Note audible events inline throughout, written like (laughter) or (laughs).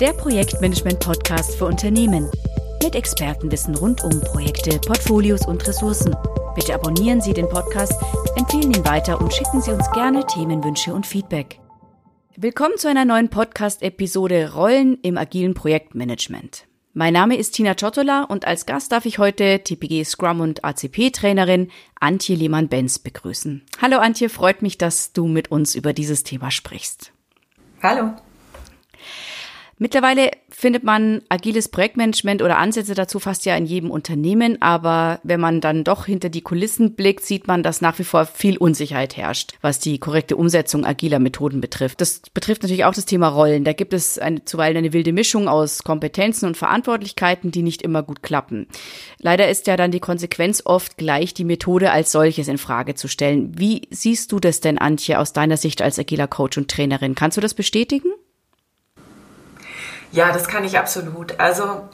der Projektmanagement-Podcast für Unternehmen. Mit Expertenwissen rund um Projekte, Portfolios und Ressourcen. Bitte abonnieren Sie den Podcast, empfehlen ihn weiter und schicken Sie uns gerne Themenwünsche und Feedback. Willkommen zu einer neuen Podcast-Episode Rollen im agilen Projektmanagement. Mein Name ist Tina Ciotola und als Gast darf ich heute TPG Scrum und ACP-Trainerin Antje Lehmann-Benz begrüßen. Hallo Antje, freut mich, dass du mit uns über dieses Thema sprichst. Hallo. Mittlerweile findet man agiles Projektmanagement oder Ansätze dazu fast ja in jedem Unternehmen, aber wenn man dann doch hinter die Kulissen blickt, sieht man, dass nach wie vor viel Unsicherheit herrscht, was die korrekte Umsetzung agiler Methoden betrifft. Das betrifft natürlich auch das Thema Rollen. Da gibt es eine, zuweilen eine wilde Mischung aus Kompetenzen und Verantwortlichkeiten, die nicht immer gut klappen. Leider ist ja dann die Konsequenz oft gleich, die Methode als solches in Frage zu stellen. Wie siehst du das denn, Antje, aus deiner Sicht als agiler Coach und Trainerin? Kannst du das bestätigen? Ja, das kann ich absolut. Also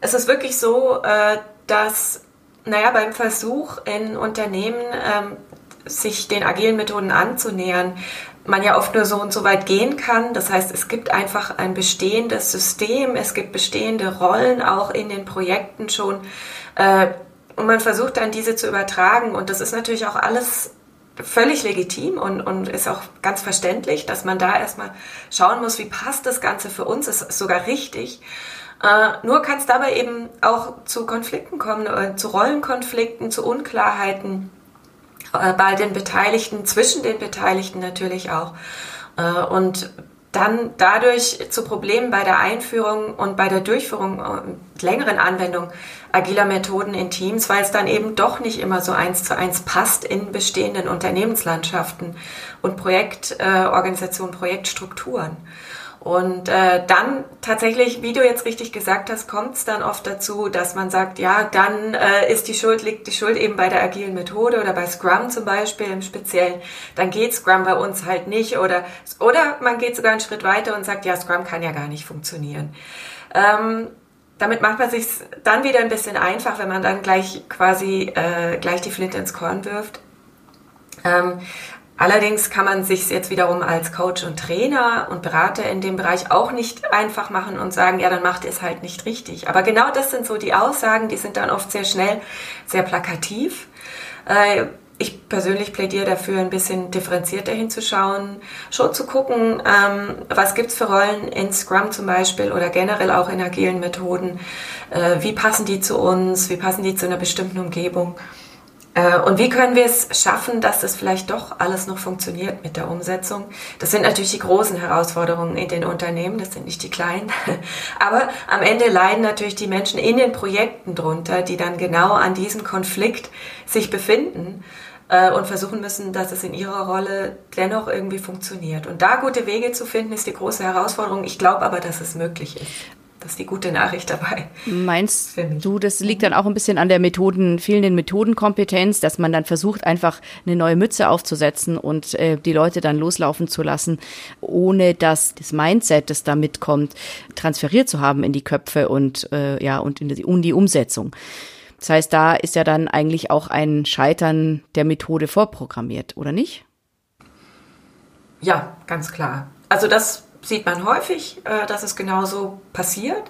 es ist wirklich so, äh, dass, naja, beim Versuch in Unternehmen ähm, sich den agilen Methoden anzunähern, man ja oft nur so und so weit gehen kann. Das heißt, es gibt einfach ein bestehendes System, es gibt bestehende Rollen auch in den Projekten schon. Äh, und man versucht dann diese zu übertragen. Und das ist natürlich auch alles völlig legitim und, und ist auch ganz verständlich, dass man da erstmal schauen muss, wie passt das Ganze für uns, ist sogar richtig. Äh, nur kann es dabei eben auch zu Konflikten kommen, äh, zu Rollenkonflikten, zu Unklarheiten äh, bei den Beteiligten, zwischen den Beteiligten natürlich auch. Äh, und dann dadurch zu Problemen bei der Einführung und bei der Durchführung und längeren Anwendung agiler Methoden in Teams, weil es dann eben doch nicht immer so eins zu eins passt in bestehenden Unternehmenslandschaften und Projektorganisationen, äh, Projektstrukturen. Und äh, dann tatsächlich, wie du jetzt richtig gesagt hast, kommt es dann oft dazu, dass man sagt, ja, dann äh, ist die Schuld, liegt die Schuld eben bei der agilen Methode oder bei Scrum zum Beispiel im Speziellen. Dann geht Scrum bei uns halt nicht oder oder man geht sogar einen Schritt weiter und sagt, ja, Scrum kann ja gar nicht funktionieren. Ähm, damit macht man sich dann wieder ein bisschen einfach, wenn man dann gleich quasi äh, gleich die Flinte ins Korn wirft. Ähm, allerdings kann man sich jetzt wiederum als Coach und Trainer und Berater in dem Bereich auch nicht einfach machen und sagen, ja, dann macht ihr es halt nicht richtig. Aber genau das sind so die Aussagen, die sind dann oft sehr schnell, sehr plakativ. Äh, ich persönlich plädiere dafür, ein bisschen differenzierter hinzuschauen, schon zu gucken, ähm, was gibt's für Rollen in Scrum zum Beispiel oder generell auch in agilen Methoden, äh, wie passen die zu uns, wie passen die zu einer bestimmten Umgebung und wie können wir es schaffen, dass das vielleicht doch alles noch funktioniert mit der Umsetzung? Das sind natürlich die großen Herausforderungen in den Unternehmen, das sind nicht die kleinen. (laughs) Aber am Ende leiden natürlich die Menschen in den Projekten drunter, die dann genau an diesem Konflikt sich befinden äh, und versuchen müssen, dass es in ihrer Rolle dennoch irgendwie funktioniert. Und da gute Wege zu finden, ist die große Herausforderung. Ich glaube aber, dass es möglich ist. Das ist die gute Nachricht dabei. Meinst du, das liegt dann auch ein bisschen an der Methoden, fehlenden Methodenkompetenz, dass man dann versucht, einfach eine neue Mütze aufzusetzen und äh, die Leute dann loslaufen zu lassen, ohne dass das Mindset, das da mitkommt, transferiert zu haben in die Köpfe und äh, ja und in die, in die Umsetzung. Das heißt, da ist ja dann eigentlich auch ein Scheitern der Methode vorprogrammiert, oder nicht? Ja, ganz klar. Also das sieht man häufig, äh, dass es genauso passiert,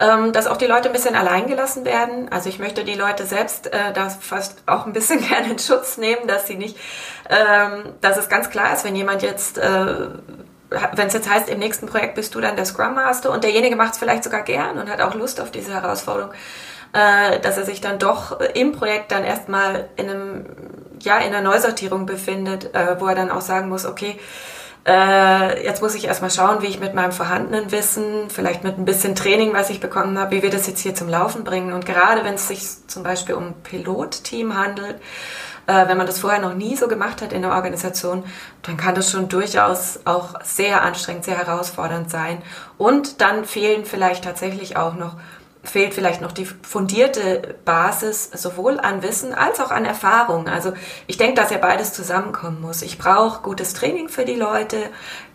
ähm, dass auch die Leute ein bisschen alleingelassen werden. Also ich möchte die Leute selbst äh, da fast auch ein bisschen (laughs) gerne in Schutz nehmen, dass sie nicht, ähm, dass es ganz klar ist, wenn jemand jetzt äh, wenn es jetzt heißt, im nächsten Projekt bist du dann der Scrum Master und derjenige macht es vielleicht sogar gern und hat auch Lust auf diese Herausforderung, dass er sich dann doch im Projekt dann erstmal in einem, ja, in einer Neusortierung befindet, wo er dann auch sagen muss, okay, äh, jetzt muss ich erstmal schauen, wie ich mit meinem vorhandenen Wissen, vielleicht mit ein bisschen Training, was ich bekommen habe, wie wir das jetzt hier zum Laufen bringen. Und gerade wenn es sich zum Beispiel um Pilotteam handelt, äh, wenn man das vorher noch nie so gemacht hat in der Organisation, dann kann das schon durchaus auch sehr anstrengend, sehr herausfordernd sein. Und dann fehlen vielleicht tatsächlich auch noch fehlt vielleicht noch die fundierte Basis sowohl an Wissen als auch an Erfahrung. Also ich denke, dass ja beides zusammenkommen muss. Ich brauche gutes Training für die Leute.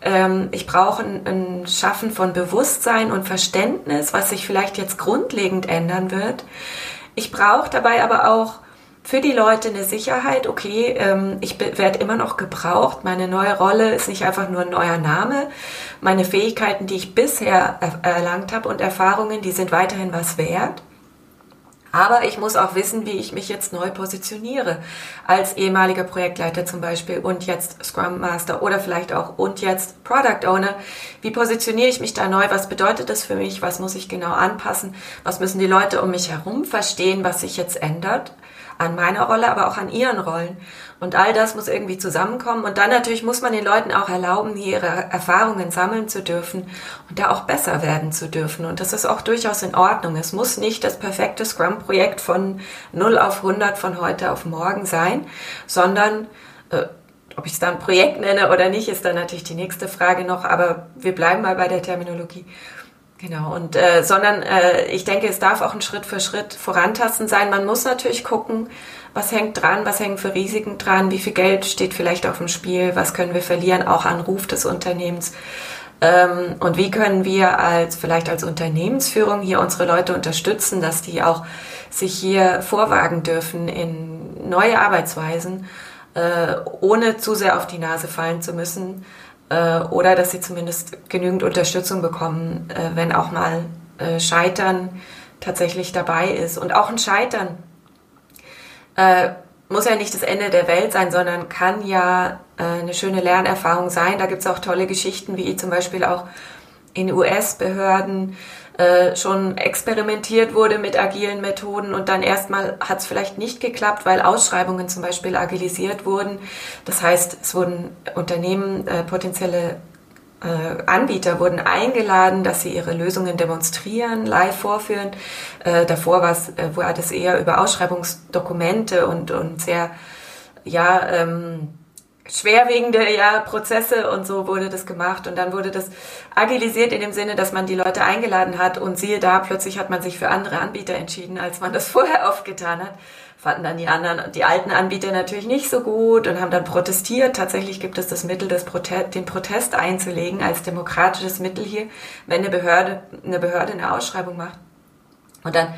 Ähm, ich brauche ein, ein Schaffen von Bewusstsein und Verständnis, was sich vielleicht jetzt grundlegend ändern wird. Ich brauche dabei aber auch für die Leute eine Sicherheit, okay, ähm, ich werde immer noch gebraucht, meine neue Rolle ist nicht einfach nur ein neuer Name, meine Fähigkeiten, die ich bisher erlangt habe und Erfahrungen, die sind weiterhin was wert. Aber ich muss auch wissen, wie ich mich jetzt neu positioniere. Als ehemaliger Projektleiter zum Beispiel und jetzt Scrum Master oder vielleicht auch und jetzt Product Owner. Wie positioniere ich mich da neu? Was bedeutet das für mich? Was muss ich genau anpassen? Was müssen die Leute um mich herum verstehen, was sich jetzt ändert? An meiner Rolle, aber auch an ihren Rollen. Und all das muss irgendwie zusammenkommen. Und dann natürlich muss man den Leuten auch erlauben, hier ihre Erfahrungen sammeln zu dürfen und da auch besser werden zu dürfen. Und das ist auch durchaus in Ordnung. Es muss nicht das perfekte Scrum-Projekt von 0 auf 100 von heute auf morgen sein, sondern äh, ob ich es dann Projekt nenne oder nicht, ist dann natürlich die nächste Frage noch. Aber wir bleiben mal bei der Terminologie. Genau, und äh, sondern äh, ich denke, es darf auch ein Schritt für Schritt vorantasten sein. Man muss natürlich gucken, was hängt dran, was hängen für Risiken dran, wie viel Geld steht vielleicht auf dem Spiel, was können wir verlieren, auch an Ruf des Unternehmens. Ähm, und wie können wir als vielleicht als Unternehmensführung hier unsere Leute unterstützen, dass die auch sich hier vorwagen dürfen in neue Arbeitsweisen, äh, ohne zu sehr auf die Nase fallen zu müssen äh, oder dass sie zumindest genügend Unterstützung bekommen, äh, wenn auch mal äh, Scheitern tatsächlich dabei ist. Und auch ein Scheitern äh, muss ja nicht das Ende der Welt sein, sondern kann ja äh, eine schöne Lernerfahrung sein. Da gibt es auch tolle Geschichten, wie zum Beispiel auch in US-Behörden äh, schon experimentiert wurde mit agilen Methoden und dann erstmal hat es vielleicht nicht geklappt, weil Ausschreibungen zum Beispiel agilisiert wurden. Das heißt, es wurden Unternehmen, äh, potenzielle äh, Anbieter wurden eingeladen, dass sie ihre Lösungen demonstrieren, live vorführen. Äh, davor war es, äh, war das eher über Ausschreibungsdokumente und, und sehr, ja, ähm, schwerwiegende ja, Prozesse und so wurde das gemacht und dann wurde das agilisiert in dem Sinne, dass man die Leute eingeladen hat und siehe da, plötzlich hat man sich für andere Anbieter entschieden, als man das (laughs) vorher oft getan hat fanden dann die anderen, die alten Anbieter natürlich nicht so gut und haben dann protestiert. Tatsächlich gibt es das Mittel, das Protest, den Protest einzulegen als demokratisches Mittel hier, wenn eine Behörde, eine Behörde eine Ausschreibung macht. Und dann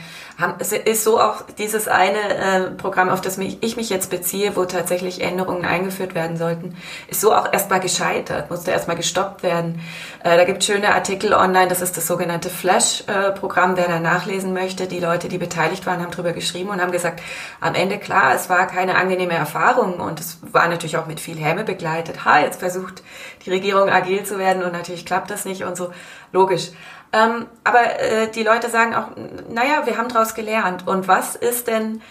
es ist so auch dieses eine äh, Programm, auf das ich mich jetzt beziehe, wo tatsächlich Änderungen eingeführt werden sollten, ist so auch erstmal gescheitert, musste erstmal gestoppt werden. Äh, da gibt es schöne Artikel online, das ist das sogenannte Flash-Programm, wer da nachlesen möchte. Die Leute, die beteiligt waren, haben drüber geschrieben und haben gesagt, am Ende klar, es war keine angenehme Erfahrung und es war natürlich auch mit viel Häme begleitet. Ha, jetzt versucht die Regierung agil zu werden und natürlich klappt das nicht und so. Logisch. Ähm, aber äh, die Leute sagen auch, naja, wir haben daraus gelernt. Und was ist denn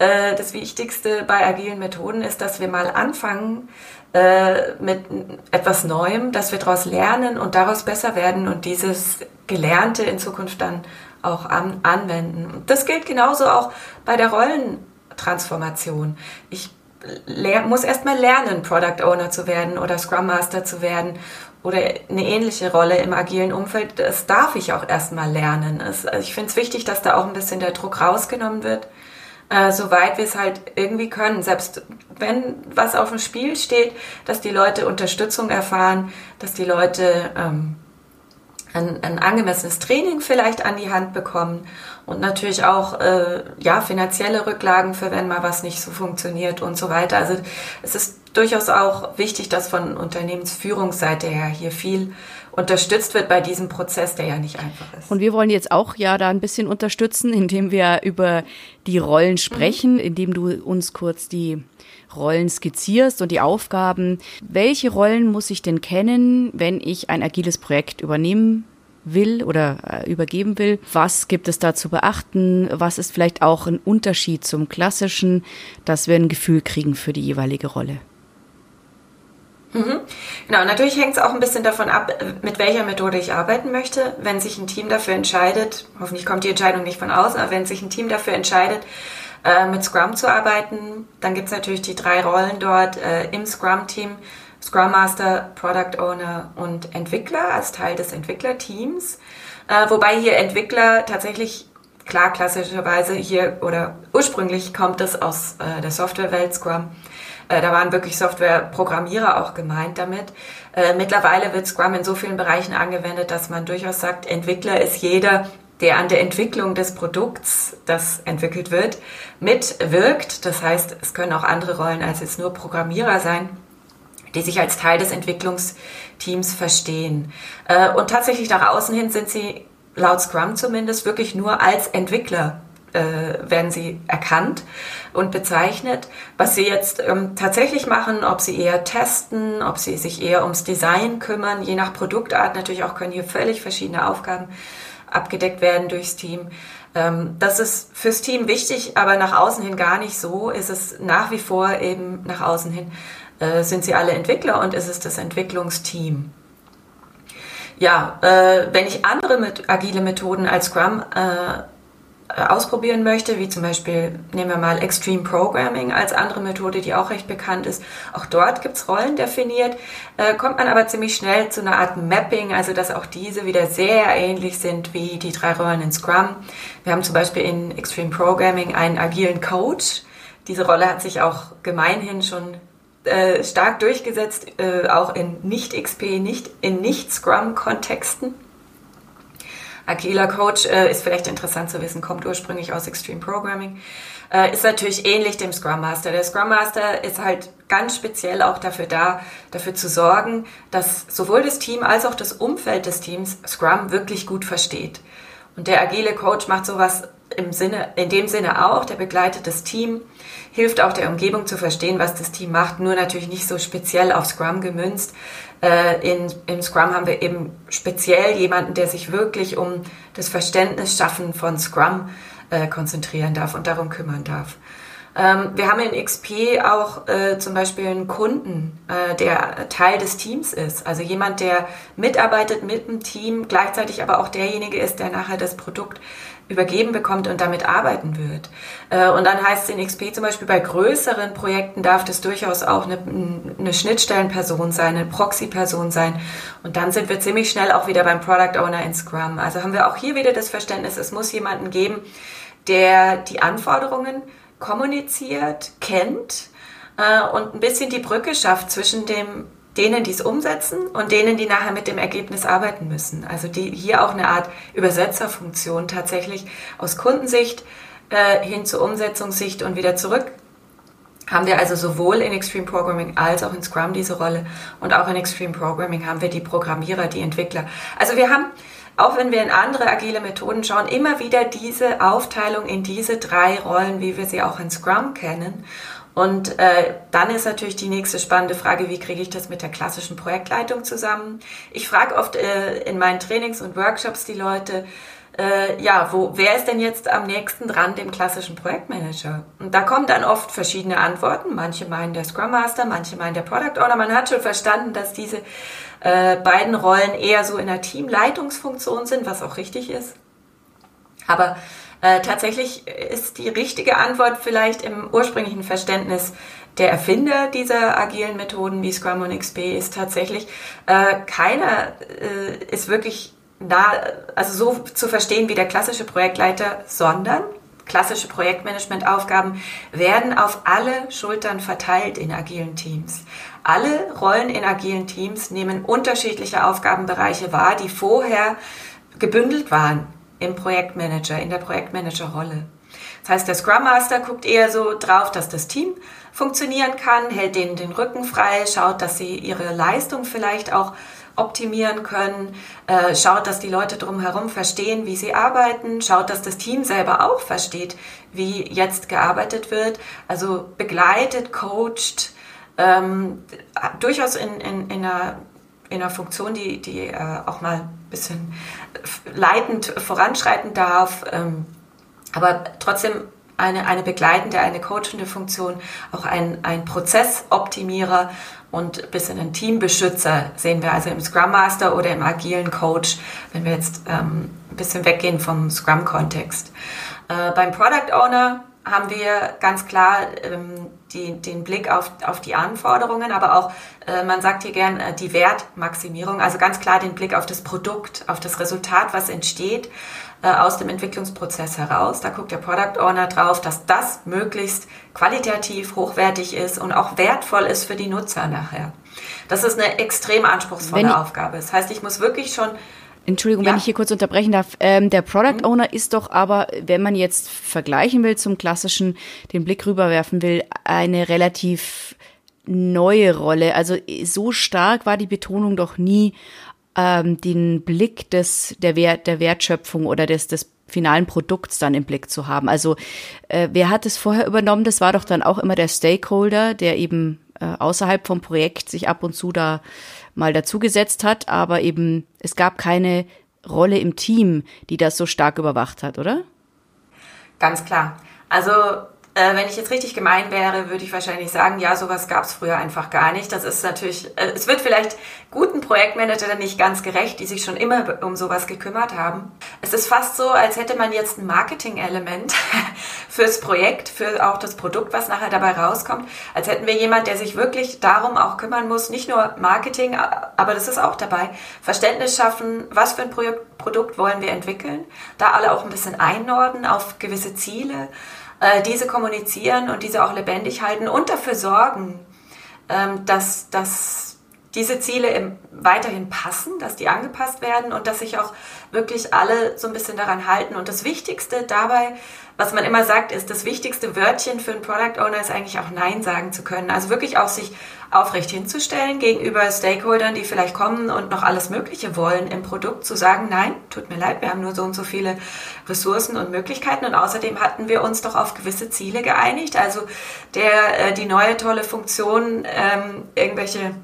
äh, das Wichtigste bei agilen Methoden, ist, dass wir mal anfangen äh, mit etwas Neuem, dass wir daraus lernen und daraus besser werden und dieses Gelernte in Zukunft dann auch an, anwenden. Das gilt genauso auch bei der Rollentransformation. Ich muss erstmal lernen, Product Owner zu werden oder Scrum Master zu werden oder eine ähnliche Rolle im agilen Umfeld, das darf ich auch erstmal lernen. Es, also ich finde es wichtig, dass da auch ein bisschen der Druck rausgenommen wird, äh, soweit wir es halt irgendwie können. Selbst wenn was auf dem Spiel steht, dass die Leute Unterstützung erfahren, dass die Leute ähm, ein, ein angemessenes Training vielleicht an die Hand bekommen und natürlich auch äh, ja finanzielle Rücklagen für wenn mal was nicht so funktioniert und so weiter. Also es ist durchaus auch wichtig, dass von Unternehmensführungsseite her hier viel unterstützt wird bei diesem Prozess, der ja nicht einfach ist. Und wir wollen jetzt auch ja da ein bisschen unterstützen, indem wir über die Rollen sprechen, mhm. indem du uns kurz die Rollen skizzierst und die Aufgaben. Welche Rollen muss ich denn kennen, wenn ich ein agiles Projekt übernehmen will oder äh, übergeben will. Was gibt es da zu beachten? Was ist vielleicht auch ein Unterschied zum klassischen, dass wir ein Gefühl kriegen für die jeweilige Rolle? Mhm. Genau, natürlich hängt es auch ein bisschen davon ab, mit welcher Methode ich arbeiten möchte. Wenn sich ein Team dafür entscheidet, hoffentlich kommt die Entscheidung nicht von außen, aber wenn sich ein Team dafür entscheidet, äh, mit Scrum zu arbeiten, dann gibt es natürlich die drei Rollen dort äh, im Scrum-Team. Scrum Master, Product Owner und Entwickler als Teil des Entwicklerteams. Äh, wobei hier Entwickler tatsächlich, klar, klassischerweise hier oder ursprünglich kommt es aus äh, der Softwarewelt Scrum. Äh, da waren wirklich Softwareprogrammierer auch gemeint damit. Äh, mittlerweile wird Scrum in so vielen Bereichen angewendet, dass man durchaus sagt, Entwickler ist jeder, der an der Entwicklung des Produkts, das entwickelt wird, mitwirkt. Das heißt, es können auch andere Rollen als jetzt nur Programmierer sein, die sich als Teil des Entwicklungsteams verstehen. Äh, und tatsächlich nach außen hin sind sie laut Scrum zumindest wirklich nur als Entwickler äh, werden sie erkannt und bezeichnet. Was sie jetzt ähm, tatsächlich machen, ob sie eher testen, ob sie sich eher ums Design kümmern, je nach Produktart natürlich auch können hier völlig verschiedene Aufgaben abgedeckt werden durchs Team. Ähm, das ist fürs Team wichtig, aber nach außen hin gar nicht so. Ist es nach wie vor eben nach außen hin äh, sind sie alle Entwickler und ist es das Entwicklungsteam. Ja, äh, wenn ich andere mit agile Methoden als Scrum äh, ausprobieren möchte, wie zum Beispiel nehmen wir mal Extreme Programming als andere Methode, die auch recht bekannt ist. Auch dort gibt's Rollen definiert, äh, kommt man aber ziemlich schnell zu einer Art Mapping, also dass auch diese wieder sehr ähnlich sind wie die drei Rollen in Scrum. Wir haben zum Beispiel in Extreme Programming einen agilen Coach. Diese Rolle hat sich auch gemeinhin schon äh, stark durchgesetzt, äh, auch in Nicht-XP, nicht in Nicht-Scrum-Kontexten. Agiler Coach äh, ist vielleicht interessant zu wissen, kommt ursprünglich aus Extreme Programming. Äh, ist natürlich ähnlich dem Scrum Master. Der Scrum Master ist halt ganz speziell auch dafür da, dafür zu sorgen, dass sowohl das Team als auch das Umfeld des Teams Scrum wirklich gut versteht. Und der agile Coach macht sowas im Sinne, in dem Sinne auch, der begleitet das Team, hilft auch der Umgebung zu verstehen, was das Team macht, nur natürlich nicht so speziell auf Scrum gemünzt. Äh, in, Im Scrum haben wir eben speziell jemanden, der sich wirklich um das Verständnis schaffen von Scrum äh, konzentrieren darf und darum kümmern darf. Ähm, wir haben in XP auch äh, zum Beispiel einen Kunden, äh, der Teil des Teams ist. Also jemand, der mitarbeitet mit dem Team, gleichzeitig aber auch derjenige ist, der nachher das Produkt übergeben bekommt und damit arbeiten wird. Äh, und dann heißt es in XP zum Beispiel, bei größeren Projekten darf das durchaus auch eine, eine Schnittstellenperson sein, eine Proxy-Person sein. Und dann sind wir ziemlich schnell auch wieder beim Product Owner in Scrum. Also haben wir auch hier wieder das Verständnis, es muss jemanden geben, der die Anforderungen kommuniziert, kennt äh, und ein bisschen die Brücke schafft zwischen dem denen, die es umsetzen und denen, die nachher mit dem Ergebnis arbeiten müssen. Also die hier auch eine Art Übersetzerfunktion tatsächlich aus Kundensicht äh, hin zur Umsetzungssicht und wieder zurück. Haben wir also sowohl in Extreme Programming als auch in Scrum diese Rolle und auch in Extreme Programming haben wir die Programmierer, die Entwickler. Also wir haben auch wenn wir in andere agile Methoden schauen, immer wieder diese Aufteilung in diese drei Rollen, wie wir sie auch in Scrum kennen. Und äh, dann ist natürlich die nächste spannende Frage, wie kriege ich das mit der klassischen Projektleitung zusammen? Ich frage oft äh, in meinen Trainings und Workshops die Leute, äh, ja, wo, wer ist denn jetzt am nächsten dran dem klassischen Projektmanager? Und da kommen dann oft verschiedene Antworten. Manche meinen der Scrum Master, manche meinen der Product Owner. Man hat schon verstanden, dass diese äh, beiden Rollen eher so in der Teamleitungsfunktion sind, was auch richtig ist. Aber äh, tatsächlich ist die richtige Antwort vielleicht im ursprünglichen Verständnis der Erfinder dieser agilen Methoden wie Scrum und XP ist tatsächlich, äh, keiner äh, ist wirklich nah, also so zu verstehen wie der klassische Projektleiter, sondern klassische Projektmanagementaufgaben werden auf alle Schultern verteilt in agilen Teams. Alle Rollen in agilen Teams nehmen unterschiedliche Aufgabenbereiche wahr, die vorher gebündelt waren im Projektmanager, in der Projektmanagerrolle. Das heißt, der Scrum Master guckt eher so drauf, dass das Team funktionieren kann, hält denen den Rücken frei, schaut, dass sie ihre Leistung vielleicht auch optimieren können, äh, schaut, dass die Leute drumherum verstehen, wie sie arbeiten, schaut, dass das Team selber auch versteht, wie jetzt gearbeitet wird, also begleitet, coacht, ähm, durchaus in, in, in, einer, in einer Funktion, die, die äh, auch mal bisschen leitend voranschreiten darf, ähm, aber trotzdem eine, eine begleitende, eine coachende Funktion, auch ein, ein Prozessoptimierer und bis in einen Teambeschützer sehen wir also im Scrum Master oder im agilen Coach, wenn wir jetzt ähm, ein bisschen weggehen vom Scrum-Kontext. Äh, beim Product Owner haben wir ganz klar ähm, die, den Blick auf, auf die Anforderungen, aber auch, äh, man sagt hier gern, äh, die Wertmaximierung, also ganz klar den Blick auf das Produkt, auf das Resultat, was entsteht äh, aus dem Entwicklungsprozess heraus. Da guckt der Product Owner drauf, dass das möglichst qualitativ hochwertig ist und auch wertvoll ist für die Nutzer nachher. Das ist eine extrem anspruchsvolle Aufgabe. Das heißt, ich muss wirklich schon Entschuldigung, ja. wenn ich hier kurz unterbrechen darf. Ähm, der Product mhm. Owner ist doch aber, wenn man jetzt vergleichen will zum klassischen, den Blick rüberwerfen will, eine relativ neue Rolle. Also so stark war die Betonung doch nie, ähm, den Blick des, der, Wert, der Wertschöpfung oder des, des finalen Produkts dann im Blick zu haben. Also äh, wer hat es vorher übernommen? Das war doch dann auch immer der Stakeholder, der eben äh, außerhalb vom Projekt sich ab und zu da mal dazugesetzt hat, aber eben es gab keine Rolle im Team, die das so stark überwacht hat, oder? Ganz klar. Also äh, wenn ich jetzt richtig gemein wäre, würde ich wahrscheinlich sagen, ja, sowas gab es früher einfach gar nicht. Das ist natürlich, äh, es wird vielleicht guten Projektmanagern nicht ganz gerecht, die sich schon immer um sowas gekümmert haben. Es ist fast so, als hätte man jetzt ein Marketing-Element (laughs) fürs Projekt, für auch das Produkt, was nachher dabei rauskommt. Als hätten wir jemand, der sich wirklich darum auch kümmern muss, nicht nur Marketing, aber das ist auch dabei, Verständnis schaffen, was für ein Produkt wollen wir entwickeln, da alle auch ein bisschen einordnen auf gewisse Ziele äh, diese kommunizieren und diese auch lebendig halten und dafür sorgen, ähm, dass, dass diese Ziele im, weiterhin passen, dass die angepasst werden und dass sich auch wirklich alle so ein bisschen daran halten. Und das Wichtigste dabei, was man immer sagt, ist, das wichtigste Wörtchen für einen Product Owner ist eigentlich auch Nein sagen zu können. Also wirklich auch sich aufrecht hinzustellen gegenüber Stakeholdern, die vielleicht kommen und noch alles Mögliche wollen im Produkt, zu sagen, nein, tut mir leid, wir haben nur so und so viele Ressourcen und Möglichkeiten und außerdem hatten wir uns doch auf gewisse Ziele geeinigt. Also der, äh, die neue tolle Funktion, ähm, irgendwelche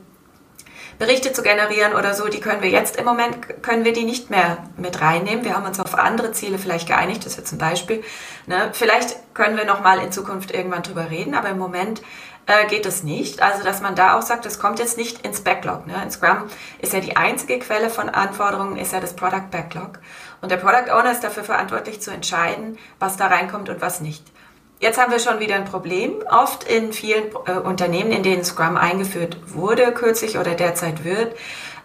Berichte zu generieren oder so, die können wir jetzt im Moment, können wir die nicht mehr mit reinnehmen. Wir haben uns auf andere Ziele vielleicht geeinigt, das ist jetzt ein Beispiel. Ne? Vielleicht können wir nochmal in Zukunft irgendwann drüber reden, aber im Moment äh, geht es nicht. Also, dass man da auch sagt, das kommt jetzt nicht ins Backlog. Ne? In Scrum ist ja die einzige Quelle von Anforderungen, ist ja das Product Backlog. Und der Product Owner ist dafür verantwortlich zu entscheiden, was da reinkommt und was nicht. Jetzt haben wir schon wieder ein Problem. Oft in vielen äh, Unternehmen, in denen Scrum eingeführt wurde, kürzlich oder derzeit wird,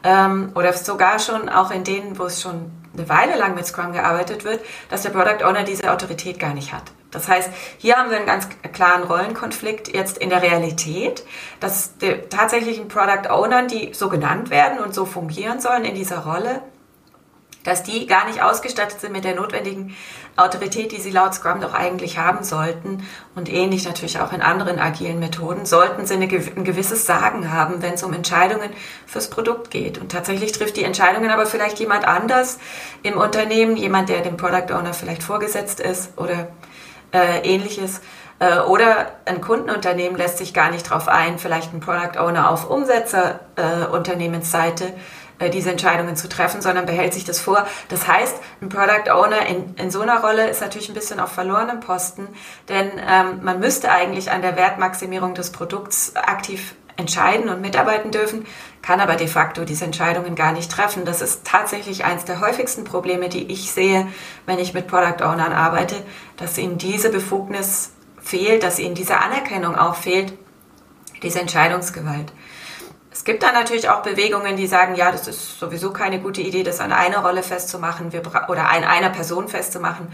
ähm, oder sogar schon auch in denen, wo es schon eine Weile lang mit Scrum gearbeitet wird, dass der Product Owner diese Autorität gar nicht hat. Das heißt, hier haben wir einen ganz klaren Rollenkonflikt jetzt in der Realität, dass der tatsächlichen Product Ownern, die so genannt werden und so fungieren sollen in dieser Rolle, dass die gar nicht ausgestattet sind mit der notwendigen Autorität, die sie laut Scrum doch eigentlich haben sollten. Und ähnlich natürlich auch in anderen agilen Methoden, sollten sie eine, ein gewisses Sagen haben, wenn es um Entscheidungen fürs Produkt geht. Und tatsächlich trifft die Entscheidungen aber vielleicht jemand anders im Unternehmen, jemand, der dem Product Owner vielleicht vorgesetzt ist oder äh, ähnliches. Äh, oder ein Kundenunternehmen lässt sich gar nicht darauf ein, vielleicht ein Product Owner auf Umsetzerunternehmensseite äh, diese Entscheidungen zu treffen, sondern behält sich das vor. Das heißt, ein Product Owner in, in so einer Rolle ist natürlich ein bisschen auf verlorenem Posten, denn ähm, man müsste eigentlich an der Wertmaximierung des Produkts aktiv entscheiden und mitarbeiten dürfen, kann aber de facto diese Entscheidungen gar nicht treffen. Das ist tatsächlich eines der häufigsten Probleme, die ich sehe, wenn ich mit Product Ownern arbeite, dass ihnen diese Befugnis fehlt, dass ihnen diese Anerkennung auch fehlt, diese Entscheidungsgewalt. Es gibt dann natürlich auch Bewegungen, die sagen, ja, das ist sowieso keine gute Idee, das an einer Rolle festzumachen wir, oder an einer Person festzumachen.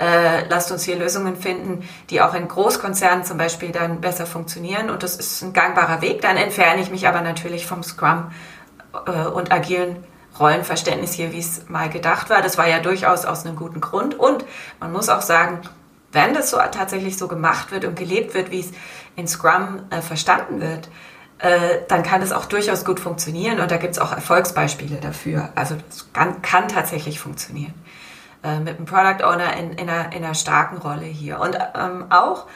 Äh, lasst uns hier Lösungen finden, die auch in Großkonzernen zum Beispiel dann besser funktionieren. Und das ist ein gangbarer Weg. Dann entferne ich mich aber natürlich vom Scrum äh, und agilen Rollenverständnis hier, wie es mal gedacht war. Das war ja durchaus aus einem guten Grund. Und man muss auch sagen, wenn das so tatsächlich so gemacht wird und gelebt wird, wie es in Scrum äh, verstanden wird, äh, dann kann es auch durchaus gut funktionieren und da gibt es auch Erfolgsbeispiele dafür. Also kann, kann tatsächlich funktionieren. Äh, mit einem Product Owner in, in, einer, in einer starken Rolle hier. Und ähm, auch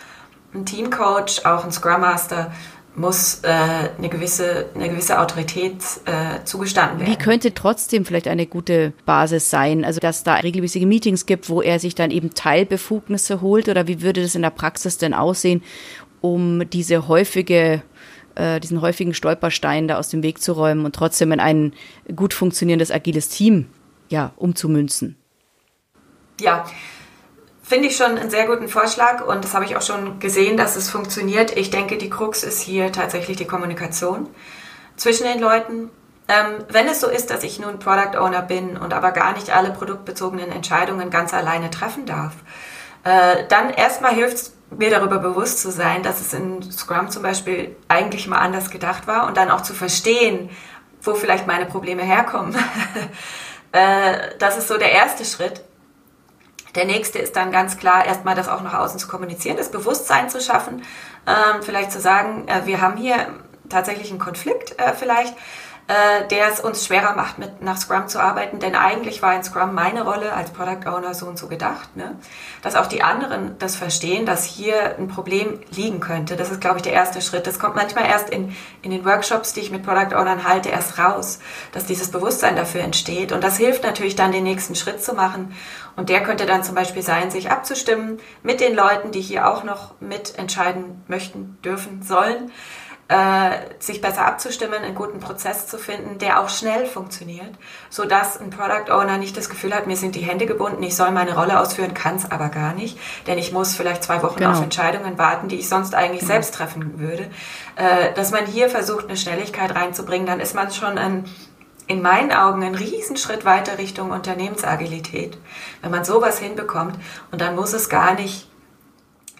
ein Teamcoach, auch ein Scrum Master muss äh, eine, gewisse, eine gewisse Autorität äh, zugestanden werden. Wie könnte trotzdem vielleicht eine gute Basis sein? Also, dass da regelmäßige Meetings gibt, wo er sich dann eben Teilbefugnisse holt? Oder wie würde das in der Praxis denn aussehen, um diese häufige äh, diesen häufigen Stolperstein da aus dem Weg zu räumen und trotzdem in ein gut funktionierendes agiles Team ja, umzumünzen. Ja, finde ich schon einen sehr guten Vorschlag und das habe ich auch schon gesehen, dass es funktioniert. Ich denke, die Krux ist hier tatsächlich die Kommunikation zwischen den Leuten. Ähm, wenn es so ist, dass ich nun Product Owner bin und aber gar nicht alle produktbezogenen Entscheidungen ganz alleine treffen darf, äh, dann erstmal hilft es mir darüber bewusst zu sein, dass es in Scrum zum Beispiel eigentlich mal anders gedacht war und dann auch zu verstehen, wo vielleicht meine Probleme herkommen. (laughs) Äh, das ist so der erste Schritt. Der nächste ist dann ganz klar, erstmal das auch nach außen zu kommunizieren, das Bewusstsein zu schaffen, ähm, vielleicht zu sagen, äh, wir haben hier tatsächlich einen Konflikt äh, vielleicht äh, der es uns schwerer macht, mit nach Scrum zu arbeiten. Denn eigentlich war in Scrum meine Rolle als Product Owner so und so gedacht, ne? dass auch die anderen das verstehen, dass hier ein Problem liegen könnte. Das ist, glaube ich, der erste Schritt. Das kommt manchmal erst in, in den Workshops, die ich mit Product Ownern halte, erst raus, dass dieses Bewusstsein dafür entsteht. Und das hilft natürlich dann, den nächsten Schritt zu machen. Und der könnte dann zum Beispiel sein, sich abzustimmen mit den Leuten, die hier auch noch mitentscheiden möchten, dürfen, sollen äh, sich besser abzustimmen, einen guten Prozess zu finden, der auch schnell funktioniert, so dass ein Product Owner nicht das Gefühl hat, mir sind die Hände gebunden, ich soll meine Rolle ausführen, kann es aber gar nicht, denn ich muss vielleicht zwei Wochen genau. auf Entscheidungen warten, die ich sonst eigentlich genau. selbst treffen würde. Äh, dass man hier versucht, eine Schnelligkeit reinzubringen, dann ist man schon ein in meinen Augen ein Riesenschritt weiter Richtung Unternehmensagilität, wenn man sowas hinbekommt. Und dann muss es gar nicht,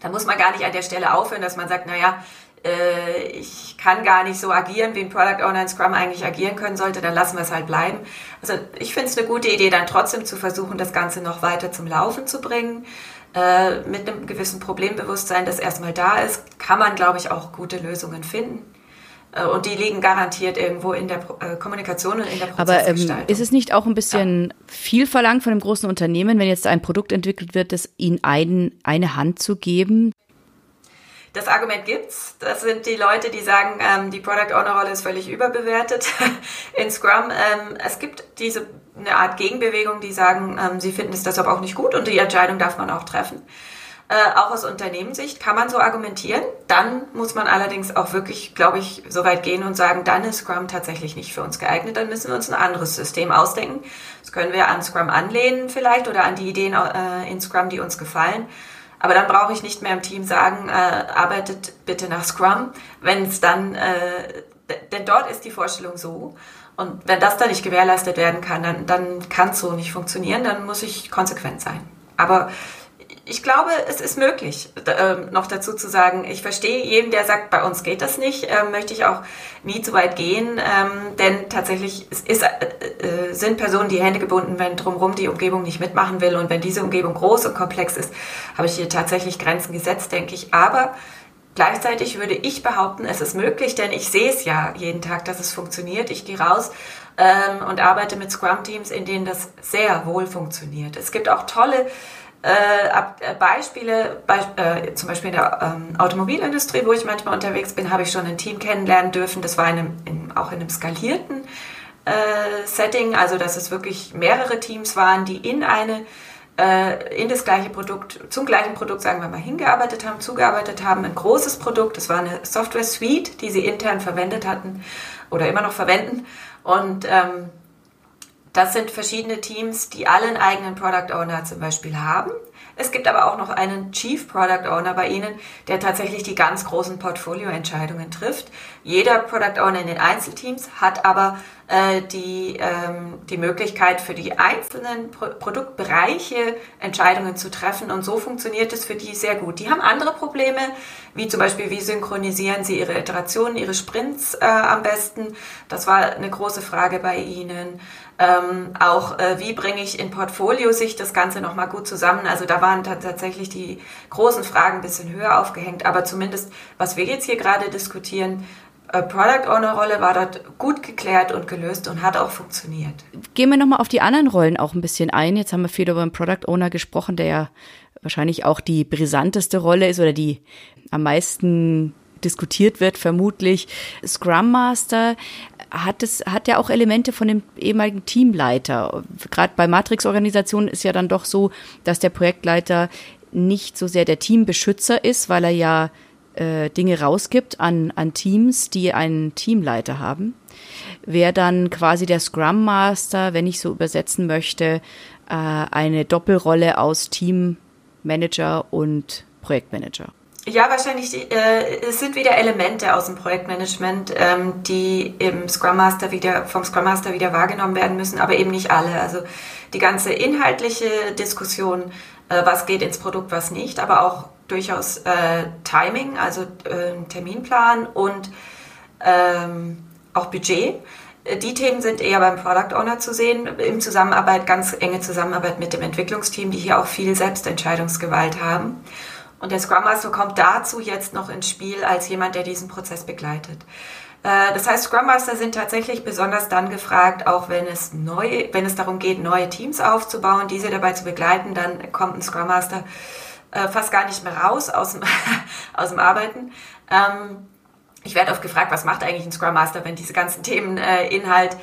da muss man gar nicht an der Stelle aufhören, dass man sagt, naja, äh, ich kann gar nicht so agieren, wie ein Product Owner in Scrum eigentlich agieren können sollte, dann lassen wir es halt bleiben. Also ich finde es eine gute Idee, dann trotzdem zu versuchen, das Ganze noch weiter zum Laufen zu bringen. Äh, mit einem gewissen Problembewusstsein, das erstmal da ist, kann man, glaube ich, auch gute Lösungen finden. Äh, und die liegen garantiert irgendwo in der äh, Kommunikation und in der Prozessgestaltung. Aber ähm, ist es nicht auch ein bisschen ja. viel verlangt von einem großen Unternehmen, wenn jetzt ein Produkt entwickelt wird, das ihnen ein, eine Hand zu geben? Das Argument gibt's. Das sind die Leute, die sagen, ähm, die Product Owner Rolle ist völlig überbewertet (laughs) in Scrum. Ähm, es gibt diese eine Art Gegenbewegung, die sagen, ähm, sie finden es deshalb auch nicht gut und die Entscheidung darf man auch treffen. Äh, auch aus Unternehmenssicht kann man so argumentieren. Dann muss man allerdings auch wirklich, glaube ich, so weit gehen und sagen, dann ist Scrum tatsächlich nicht für uns geeignet. Dann müssen wir uns ein anderes System ausdenken. Das können wir an Scrum anlehnen vielleicht oder an die Ideen äh, in Scrum, die uns gefallen. Aber dann brauche ich nicht mehr im Team sagen, äh, arbeitet bitte nach Scrum, wenn es dann, äh, denn dort ist die Vorstellung so. Und wenn das dann nicht gewährleistet werden kann, dann, dann kann es so nicht funktionieren, dann muss ich konsequent sein. Aber ich glaube, es ist möglich, äh, noch dazu zu sagen, ich verstehe jeden, der sagt, bei uns geht das nicht, äh, möchte ich auch nie zu weit gehen, ähm, denn tatsächlich ist, äh, äh, sind Personen die Hände gebunden, wenn drumherum die Umgebung nicht mitmachen will und wenn diese Umgebung groß und komplex ist, habe ich hier tatsächlich Grenzen gesetzt, denke ich. Aber gleichzeitig würde ich behaupten, es ist möglich, denn ich sehe es ja jeden Tag, dass es funktioniert. Ich gehe raus ähm, und arbeite mit Scrum-Teams, in denen das sehr wohl funktioniert. Es gibt auch tolle äh, äh, Beispiele, bei, äh, zum Beispiel in der ähm, Automobilindustrie, wo ich manchmal unterwegs bin, habe ich schon ein Team kennenlernen dürfen. Das war in einem, in, auch in einem skalierten Setting, also dass es wirklich mehrere Teams waren, die in eine in das gleiche Produkt, zum gleichen Produkt, sagen wir mal, hingearbeitet haben, zugearbeitet haben. Ein großes Produkt, das war eine Software Suite, die sie intern verwendet hatten oder immer noch verwenden. Und ähm, das sind verschiedene Teams, die alle einen eigenen Product Owner zum Beispiel haben. Es gibt aber auch noch einen Chief Product Owner bei Ihnen, der tatsächlich die ganz großen Portfolioentscheidungen trifft. Jeder Product Owner in den Einzelteams hat aber äh, die, ähm, die Möglichkeit für die einzelnen Pro Produktbereiche Entscheidungen zu treffen und so funktioniert es für die sehr gut. Die haben andere Probleme, wie zum Beispiel, wie synchronisieren sie ihre Iterationen, ihre Sprints äh, am besten. Das war eine große Frage bei Ihnen. Ähm, auch äh, wie bringe ich in Portfolio-Sicht das Ganze nochmal gut zusammen. Also da waren tatsächlich die großen Fragen ein bisschen höher aufgehängt, aber zumindest, was wir jetzt hier gerade diskutieren, äh, Product Owner Rolle war dort gut geklärt und gelöst und hat auch funktioniert. Gehen wir nochmal auf die anderen Rollen auch ein bisschen ein. Jetzt haben wir viel über den Product Owner gesprochen, der ja wahrscheinlich auch die brisanteste Rolle ist oder die am meisten diskutiert wird, vermutlich. Scrum Master hat es, hat ja auch Elemente von dem ehemaligen Teamleiter. Gerade bei Matrix-Organisationen ist ja dann doch so, dass der Projektleiter nicht so sehr der Teambeschützer ist, weil er ja äh, Dinge rausgibt an, an Teams, die einen Teamleiter haben. Wäre dann quasi der Scrum Master, wenn ich so übersetzen möchte, äh, eine Doppelrolle aus Teammanager und Projektmanager. Ja, wahrscheinlich. Äh, es sind wieder Elemente aus dem Projektmanagement, ähm, die im Scrum Master wieder vom Scrum Master wieder wahrgenommen werden müssen, aber eben nicht alle. Also die ganze inhaltliche Diskussion, äh, was geht ins Produkt, was nicht, aber auch durchaus äh, Timing, also äh, Terminplan und ähm, auch Budget Die Themen sind eher beim Product Owner zu sehen, im Zusammenarbeit, ganz enge Zusammenarbeit mit dem Entwicklungsteam, die hier auch viel Selbstentscheidungsgewalt haben. Und der Scrum Master kommt dazu jetzt noch ins Spiel als jemand, der diesen Prozess begleitet. Äh, das heißt, Scrum Master sind tatsächlich besonders dann gefragt, auch wenn es neu, wenn es darum geht, neue Teams aufzubauen, diese dabei zu begleiten, dann kommt ein Scrum Master äh, fast gar nicht mehr raus aus dem, (laughs) aus dem Arbeiten. Ähm, ich werde oft gefragt, was macht eigentlich ein Scrum Master, wenn diese ganzen Themen äh, Inhalt,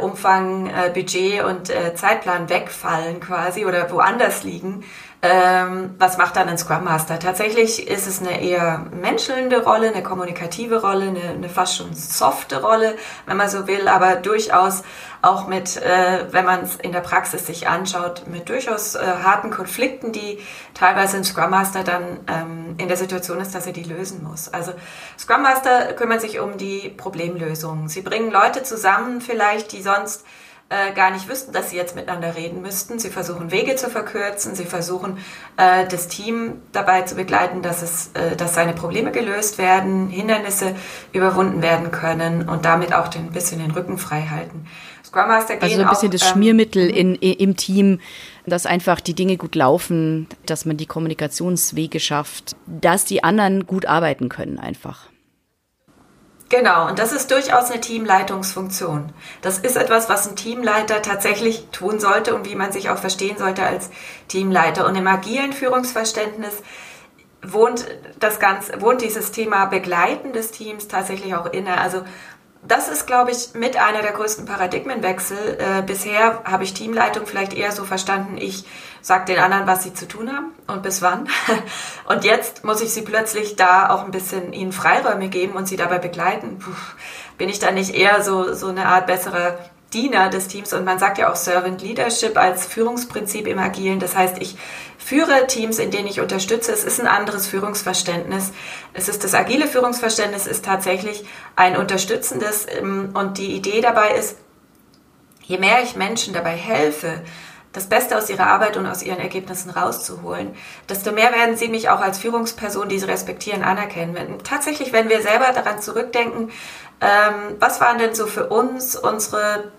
Umfang, Budget und Zeitplan wegfallen quasi oder woanders liegen. Ähm, was macht dann ein Scrum Master? Tatsächlich ist es eine eher menschelnde Rolle, eine kommunikative Rolle, eine, eine fast schon softe Rolle, wenn man so will, aber durchaus auch mit, äh, wenn man es in der Praxis sich anschaut, mit durchaus äh, harten Konflikten, die teilweise ein Scrum Master dann ähm, in der Situation ist, dass er die lösen muss. Also Scrum Master kümmern sich um die Problemlösung. Sie bringen Leute zusammen vielleicht, die sonst äh, gar nicht wüssten, dass sie jetzt miteinander reden müssten. Sie versuchen Wege zu verkürzen, sie versuchen äh, das Team dabei zu begleiten, dass es, äh, dass seine Probleme gelöst werden, Hindernisse überwunden werden können und damit auch den, ein bisschen den Rücken frei halten. Scrum Master gehen also ein bisschen auch, das ähm, Schmiermittel in, im Team, dass einfach die Dinge gut laufen, dass man die Kommunikationswege schafft, dass die anderen gut arbeiten können einfach. Genau, und das ist durchaus eine Teamleitungsfunktion. Das ist etwas, was ein Teamleiter tatsächlich tun sollte und wie man sich auch verstehen sollte als Teamleiter. Und im agilen Führungsverständnis wohnt das Ganze, wohnt dieses Thema Begleiten des Teams tatsächlich auch inne. Also das ist, glaube ich, mit einer der größten Paradigmenwechsel. Äh, bisher habe ich Teamleitung vielleicht eher so verstanden, ich sage den anderen, was sie zu tun haben und bis wann. (laughs) Und jetzt muss ich sie plötzlich da auch ein bisschen ihnen Freiräume geben und sie dabei begleiten. Puh, bin ich da nicht eher so, so eine Art besserer Diener des Teams? Und man sagt ja auch Servant Leadership als Führungsprinzip im Agilen. Das heißt, ich führe Teams, in denen ich unterstütze. Es ist ein anderes Führungsverständnis. Es ist das agile Führungsverständnis ist tatsächlich ein unterstützendes ähm, und die Idee dabei ist, je mehr ich Menschen dabei helfe, das Beste aus ihrer Arbeit und aus ihren Ergebnissen rauszuholen, desto mehr werden sie mich auch als Führungsperson, die sie respektieren, anerkennen. Wenn, tatsächlich, wenn wir selber daran zurückdenken, ähm, was waren denn so für uns unsere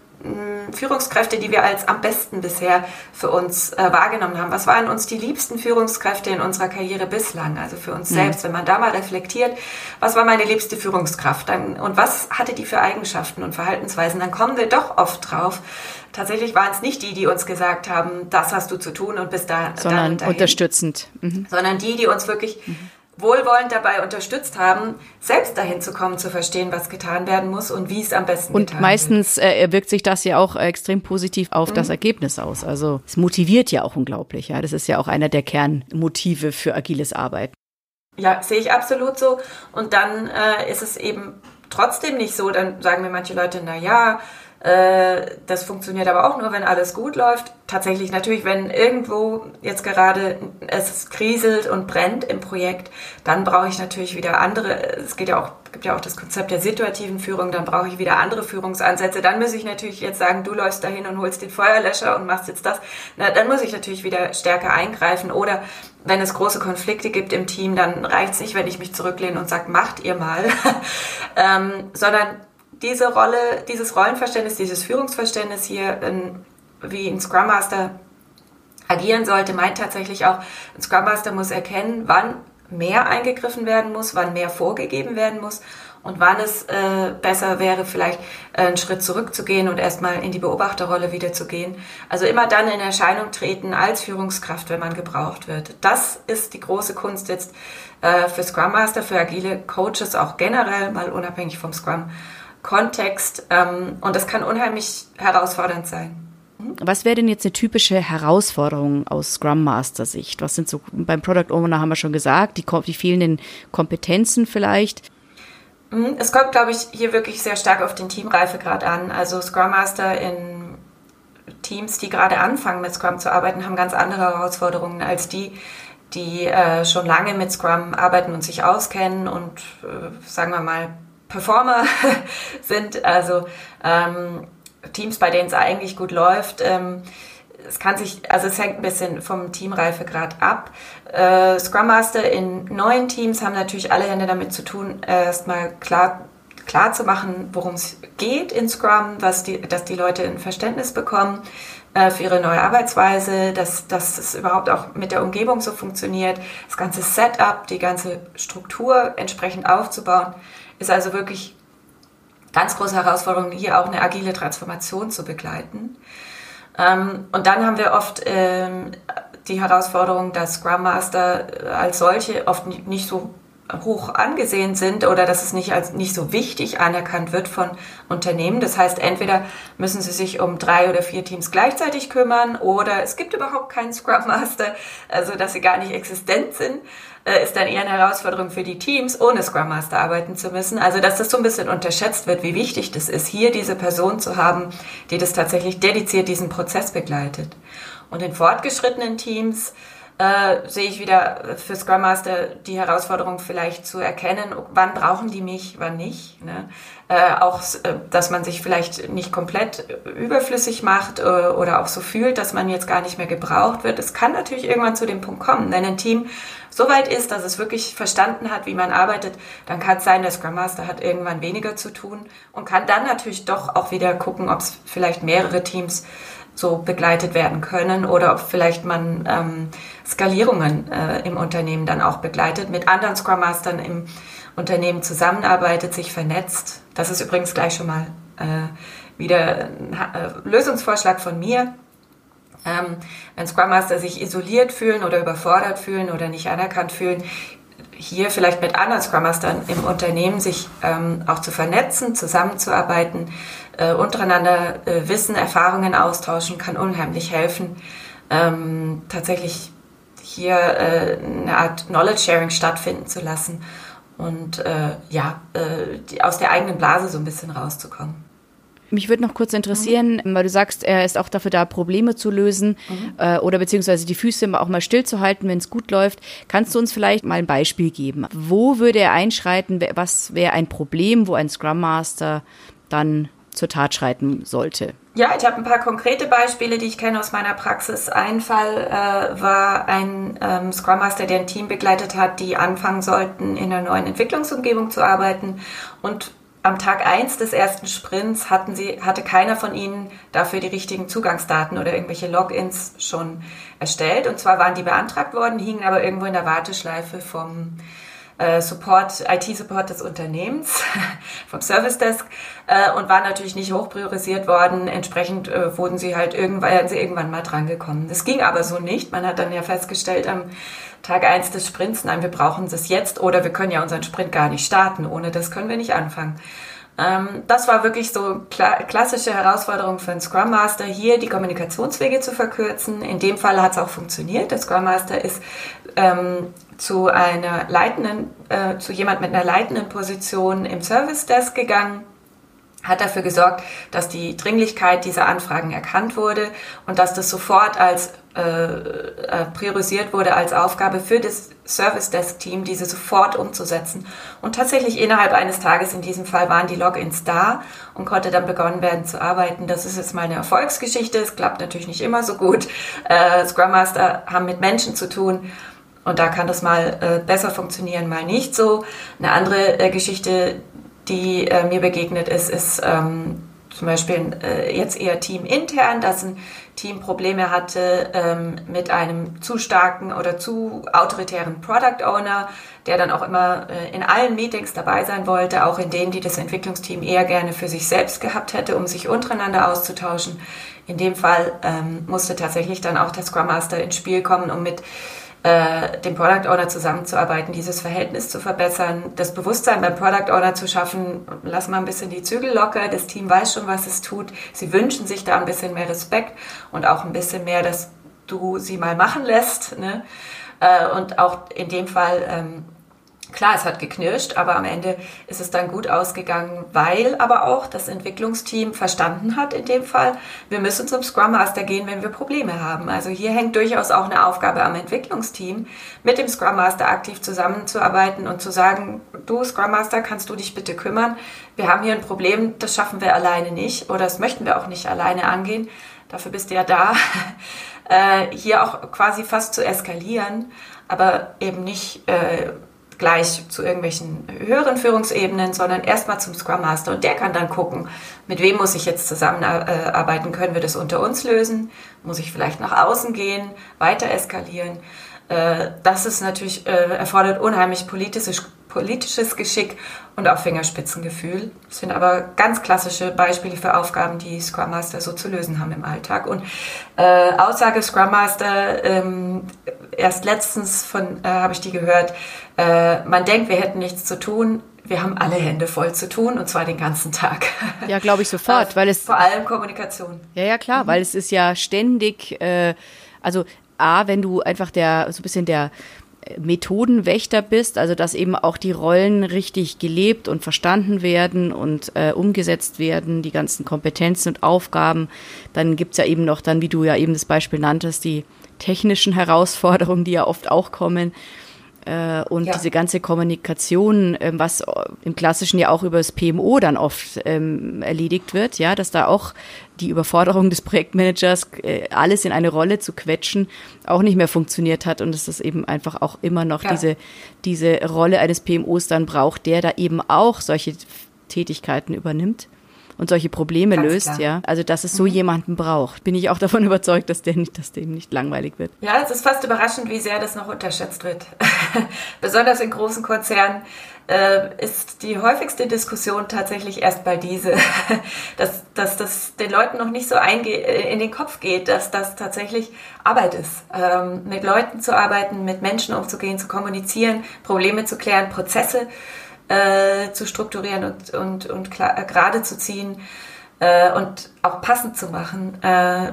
Führungskräfte, die wir als am besten bisher für uns äh, wahrgenommen haben? Was waren uns die liebsten Führungskräfte in unserer Karriere bislang? Also für uns mhm. selbst, wenn man da mal reflektiert, was war meine liebste Führungskraft dann, und was hatte die für Eigenschaften und Verhaltensweisen? Dann kommen wir doch oft drauf. Tatsächlich waren es nicht die, die uns gesagt haben, das hast du zu tun und bis da. Sondern unterstützend. Mhm. Sondern die, die uns wirklich mhm wohlwollend dabei unterstützt haben, selbst dahin zu kommen, zu verstehen, was getan werden muss und wie es am besten und getan meistens äh, wirkt sich das ja auch extrem positiv auf mhm. das Ergebnis aus. Also es motiviert ja auch unglaublich. Ja, das ist ja auch einer der Kernmotive für agiles Arbeiten. Ja, sehe ich absolut so. Und dann äh, ist es eben trotzdem nicht so. Dann sagen mir manche Leute, na ja, das funktioniert aber auch nur, wenn alles gut läuft. Tatsächlich natürlich, wenn irgendwo jetzt gerade es kriselt und brennt im Projekt, dann brauche ich natürlich wieder andere. Es geht ja auch, gibt ja auch das Konzept der situativen Führung. Dann brauche ich wieder andere Führungsansätze. Dann muss ich natürlich jetzt sagen, du läufst dahin und holst den Feuerlöscher und machst jetzt das. Na, dann muss ich natürlich wieder stärker eingreifen. Oder wenn es große Konflikte gibt im Team, dann reicht es nicht, wenn ich mich zurücklehne und sage, macht ihr mal, (laughs) ähm, sondern diese Rolle, dieses Rollenverständnis, dieses Führungsverständnis hier, in, wie ein Scrum Master agieren sollte, meint tatsächlich auch, ein Scrum Master muss erkennen, wann mehr eingegriffen werden muss, wann mehr vorgegeben werden muss und wann es äh, besser wäre, vielleicht äh, einen Schritt zurückzugehen und erstmal in die Beobachterrolle wieder zu gehen. Also immer dann in Erscheinung treten als Führungskraft, wenn man gebraucht wird. Das ist die große Kunst jetzt äh, für Scrum Master, für agile Coaches auch generell, mal unabhängig vom Scrum Kontext ähm, und das kann unheimlich herausfordernd sein. Mhm. Was wäre denn jetzt eine typische Herausforderung aus Scrum Master Sicht? Was sind so beim Product Owner haben wir schon gesagt, die, die fehlenden Kompetenzen vielleicht? Mhm, es kommt, glaube ich, hier wirklich sehr stark auf den Teamreifegrad an. Also Scrum Master in Teams, die gerade anfangen mit Scrum zu arbeiten, haben ganz andere Herausforderungen als die, die äh, schon lange mit Scrum arbeiten und sich auskennen und, äh, sagen wir mal, Performer (laughs) sind, also ähm, Teams, bei denen es eigentlich gut läuft. Ähm, es kann sich, also es hängt ein bisschen vom Teamreifegrad ab. Äh, Scrum Master in neuen Teams haben natürlich alle Hände damit zu tun, erstmal klar klar zu machen, worum es geht in Scrum, was die, dass die Leute ein Verständnis bekommen äh, für ihre neue Arbeitsweise, dass, dass es überhaupt auch mit der Umgebung so funktioniert, das ganze Setup, die ganze Struktur entsprechend aufzubauen, ist also wirklich ganz große Herausforderung, hier auch eine agile Transformation zu begleiten. Ähm, und dann haben wir oft ähm, die Herausforderung, dass Scrum Master als solche oft nicht so hoch angesehen sind oder dass es nicht als nicht so wichtig anerkannt wird von Unternehmen. Das heißt, entweder müssen sie sich um drei oder vier Teams gleichzeitig kümmern oder es gibt überhaupt keinen Scrum Master, also dass sie gar nicht existent sind, äh, ist dann eher eine Herausforderung für die Teams, ohne Scrum Master arbeiten zu müssen. Also, dass das so ein bisschen unterschätzt wird, wie wichtig das ist, hier diese Person zu haben, die das tatsächlich dediziert diesen Prozess begleitet. Und in fortgeschrittenen Teams äh, sehe ich wieder für Scrum Master die Herausforderung vielleicht zu erkennen, wann brauchen die mich, wann nicht. Ne? Äh, auch, äh, dass man sich vielleicht nicht komplett überflüssig macht äh, oder auch so fühlt, dass man jetzt gar nicht mehr gebraucht wird. Es kann natürlich irgendwann zu dem Punkt kommen, wenn ein Team so weit ist, dass es wirklich verstanden hat, wie man arbeitet, dann kann es sein, der Scrum Master hat irgendwann weniger zu tun und kann dann natürlich doch auch wieder gucken, ob es vielleicht mehrere Teams so begleitet werden können oder ob vielleicht man ähm, Skalierungen äh, im Unternehmen dann auch begleitet, mit anderen Scrum Mastern im Unternehmen zusammenarbeitet, sich vernetzt. Das ist übrigens gleich schon mal äh, wieder ein äh, Lösungsvorschlag von mir. Ähm, wenn Scrum Master sich isoliert fühlen oder überfordert fühlen oder nicht anerkannt fühlen, hier vielleicht mit anderen Scrum Mastern im Unternehmen sich ähm, auch zu vernetzen, zusammenzuarbeiten, äh, untereinander äh, Wissen, Erfahrungen austauschen, kann unheimlich helfen, ähm, tatsächlich hier äh, eine Art Knowledge Sharing stattfinden zu lassen und äh, ja, äh, die, aus der eigenen Blase so ein bisschen rauszukommen. Mich würde noch kurz interessieren, mhm. weil du sagst, er ist auch dafür da, Probleme zu lösen mhm. äh, oder beziehungsweise die Füße auch mal stillzuhalten, wenn es gut läuft. Kannst du uns vielleicht mal ein Beispiel geben? Wo würde er einschreiten? Was wäre ein Problem, wo ein Scrum Master dann zur Tat schreiten sollte? Ja, ich habe ein paar konkrete Beispiele, die ich kenne aus meiner Praxis. Ein Fall äh, war ein ähm, Scrum Master, der ein Team begleitet hat, die anfangen sollten, in einer neuen Entwicklungsumgebung zu arbeiten und am Tag 1 des ersten Sprints hatten sie, hatte keiner von ihnen dafür die richtigen Zugangsdaten oder irgendwelche Logins schon erstellt. Und zwar waren die beantragt worden, hingen aber irgendwo in der Warteschleife vom Support, IT-Support des Unternehmens, (laughs) vom Service Desk äh, und waren natürlich nicht hoch priorisiert worden. Entsprechend äh, wurden sie halt irgendwann, sie irgendwann mal drangekommen. Das ging aber so nicht. Man hat dann ja festgestellt am Tag 1 des Sprints, nein, wir brauchen das jetzt oder wir können ja unseren Sprint gar nicht starten. Ohne das können wir nicht anfangen. Ähm, das war wirklich so kla klassische Herausforderung für einen Scrum Master, hier die Kommunikationswege zu verkürzen. In dem Fall hat es auch funktioniert. Der Scrum Master ist ähm, zu einer leitenden, äh, zu jemand mit einer leitenden Position im Service Desk gegangen, hat dafür gesorgt, dass die Dringlichkeit dieser Anfragen erkannt wurde und dass das sofort als äh, äh, priorisiert wurde als Aufgabe für das Service Desk Team, diese sofort umzusetzen. Und tatsächlich innerhalb eines Tages, in diesem Fall waren die Logins da und konnte dann begonnen werden zu arbeiten. Das ist jetzt mal eine Erfolgsgeschichte. Es klappt natürlich nicht immer so gut. Äh, Scrum Master haben mit Menschen zu tun und da kann das mal äh, besser funktionieren, mal nicht so. Eine andere äh, Geschichte, die äh, mir begegnet ist, ist ähm, zum Beispiel äh, jetzt eher teamintern, dass ein Team Probleme hatte ähm, mit einem zu starken oder zu autoritären Product Owner, der dann auch immer äh, in allen Meetings dabei sein wollte, auch in denen, die das Entwicklungsteam eher gerne für sich selbst gehabt hätte, um sich untereinander auszutauschen. In dem Fall ähm, musste tatsächlich dann auch der Scrum Master ins Spiel kommen, um mit äh, dem Product Owner zusammenzuarbeiten, dieses Verhältnis zu verbessern, das Bewusstsein beim Product Owner zu schaffen, lass mal ein bisschen die Zügel locker, das Team weiß schon, was es tut, sie wünschen sich da ein bisschen mehr Respekt und auch ein bisschen mehr, dass du sie mal machen lässt. Ne? Äh, und auch in dem Fall ähm, Klar, es hat geknirscht, aber am Ende ist es dann gut ausgegangen, weil aber auch das Entwicklungsteam verstanden hat in dem Fall, wir müssen zum Scrum Master gehen, wenn wir Probleme haben. Also hier hängt durchaus auch eine Aufgabe am Entwicklungsteam, mit dem Scrum Master aktiv zusammenzuarbeiten und zu sagen, du Scrum Master, kannst du dich bitte kümmern? Wir haben hier ein Problem, das schaffen wir alleine nicht oder das möchten wir auch nicht alleine angehen. Dafür bist du ja da, (laughs) äh, hier auch quasi fast zu eskalieren, aber eben nicht äh, gleich zu irgendwelchen höheren Führungsebenen, sondern erstmal zum Scrum Master und der kann dann gucken, mit wem muss ich jetzt zusammenarbeiten, können wir das unter uns lösen, muss ich vielleicht nach außen gehen, weiter eskalieren. Äh, das ist natürlich, äh, erfordert unheimlich politisches, politisches Geschick und auch Fingerspitzengefühl. Das sind aber ganz klassische Beispiele für Aufgaben, die Scrum Master so zu lösen haben im Alltag. Und äh, Aussage Scrum Master, ähm, erst letztens von äh, habe ich die gehört, äh, man denkt, wir hätten nichts zu tun. Wir haben alle Hände voll zu tun und zwar den ganzen Tag. Ja, glaube ich sofort, (laughs) weil es vor allem Kommunikation. Ja, ja klar, mhm. weil es ist ja ständig, äh, also a, wenn du einfach der so ein bisschen der Methodenwächter bist, also dass eben auch die Rollen richtig gelebt und verstanden werden und äh, umgesetzt werden, die ganzen Kompetenzen und Aufgaben. Dann gibt's ja eben noch dann, wie du ja eben das Beispiel nanntest, die technischen Herausforderungen, die ja oft auch kommen. Äh, und ja. diese ganze Kommunikation, ähm, was im Klassischen ja auch über das PMO dann oft ähm, erledigt wird, ja, dass da auch die Überforderung des Projektmanagers, äh, alles in eine Rolle zu quetschen, auch nicht mehr funktioniert hat und dass das eben einfach auch immer noch ja. diese, diese Rolle eines PMOs dann braucht, der da eben auch solche Tätigkeiten übernimmt und solche Probleme Ganz löst, klar. ja. Also dass es so mhm. jemanden braucht, bin ich auch (laughs) davon überzeugt, dass der nicht, dass dem nicht langweilig wird. Ja, es ist fast überraschend, wie sehr das noch unterschätzt wird. (laughs) Besonders in großen Konzernen äh, ist die häufigste Diskussion tatsächlich erst bei diese, (laughs) dass, dass das den Leuten noch nicht so äh, in den Kopf geht, dass das tatsächlich Arbeit ist. Ähm, mit Leuten zu arbeiten, mit Menschen umzugehen, zu kommunizieren, Probleme zu klären, Prozesse äh, zu strukturieren und, und, und klar, äh, gerade zu ziehen äh, und auch passend zu machen. Äh,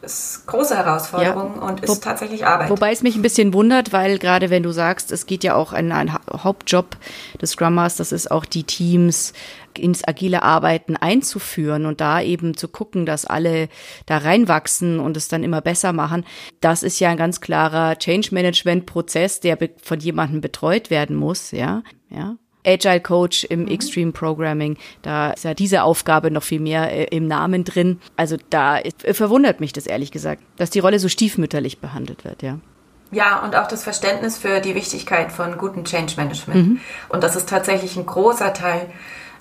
ist große Herausforderung ja. und ist Wo, tatsächlich Arbeit. Wobei es mich ein bisschen wundert, weil gerade wenn du sagst, es geht ja auch ein, ein Hauptjob des Scrum Masters ist auch die Teams ins agile Arbeiten einzuführen und da eben zu gucken, dass alle da reinwachsen und es dann immer besser machen. Das ist ja ein ganz klarer Change Management Prozess, der von jemandem betreut werden muss, ja, ja. Agile Coach im mhm. Extreme Programming. Da ist ja diese Aufgabe noch viel mehr äh, im Namen drin. Also da äh, verwundert mich das ehrlich gesagt, dass die Rolle so stiefmütterlich behandelt wird, ja. Ja, und auch das Verständnis für die Wichtigkeit von gutem Change Management. Mhm. Und das ist tatsächlich ein großer Teil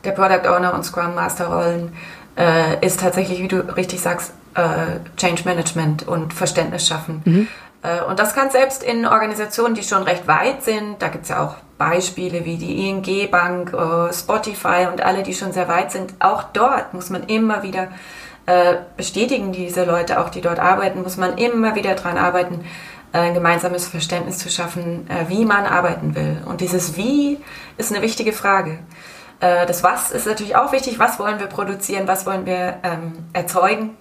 der Product Owner und Scrum Master Rollen, äh, ist tatsächlich, wie du richtig sagst, äh, Change Management und Verständnis schaffen. Mhm. Äh, und das kann selbst in Organisationen, die schon recht weit sind, da gibt es ja auch Beispiele wie die ING Bank, äh, Spotify und alle, die schon sehr weit sind, auch dort muss man immer wieder äh, bestätigen, diese Leute, auch die dort arbeiten, muss man immer wieder daran arbeiten, ein gemeinsames Verständnis zu schaffen, wie man arbeiten will. Und dieses Wie ist eine wichtige Frage. Das Was ist natürlich auch wichtig. Was wollen wir produzieren? Was wollen wir ähm, erzeugen?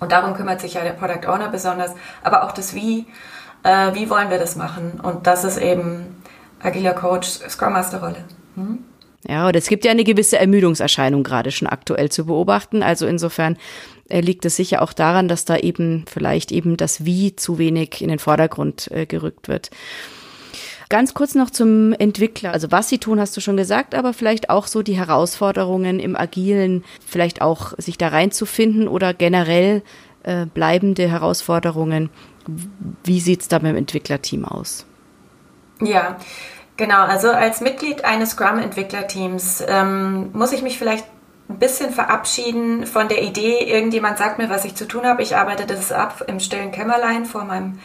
Und darum kümmert sich ja der Product Owner besonders, aber auch das Wie. Äh, wie wollen wir das machen? Und das ist eben agiler Coach, Scrum Master Rolle. Hm? Ja, und es gibt ja eine gewisse Ermüdungserscheinung gerade schon aktuell zu beobachten. Also insofern äh, liegt es sicher auch daran, dass da eben vielleicht eben das Wie zu wenig in den Vordergrund äh, gerückt wird. Ganz kurz noch zum Entwickler. Also was sie tun, hast du schon gesagt, aber vielleicht auch so die Herausforderungen im Agilen, vielleicht auch sich da reinzufinden oder generell äh, bleibende Herausforderungen. Wie sieht's da beim Entwicklerteam aus? Ja, genau. Also als Mitglied eines Scrum-Entwicklerteams ähm, muss ich mich vielleicht ein bisschen verabschieden von der Idee, irgendjemand sagt mir, was ich zu tun habe. Ich arbeite das ab im stillen Kämmerlein vor meinem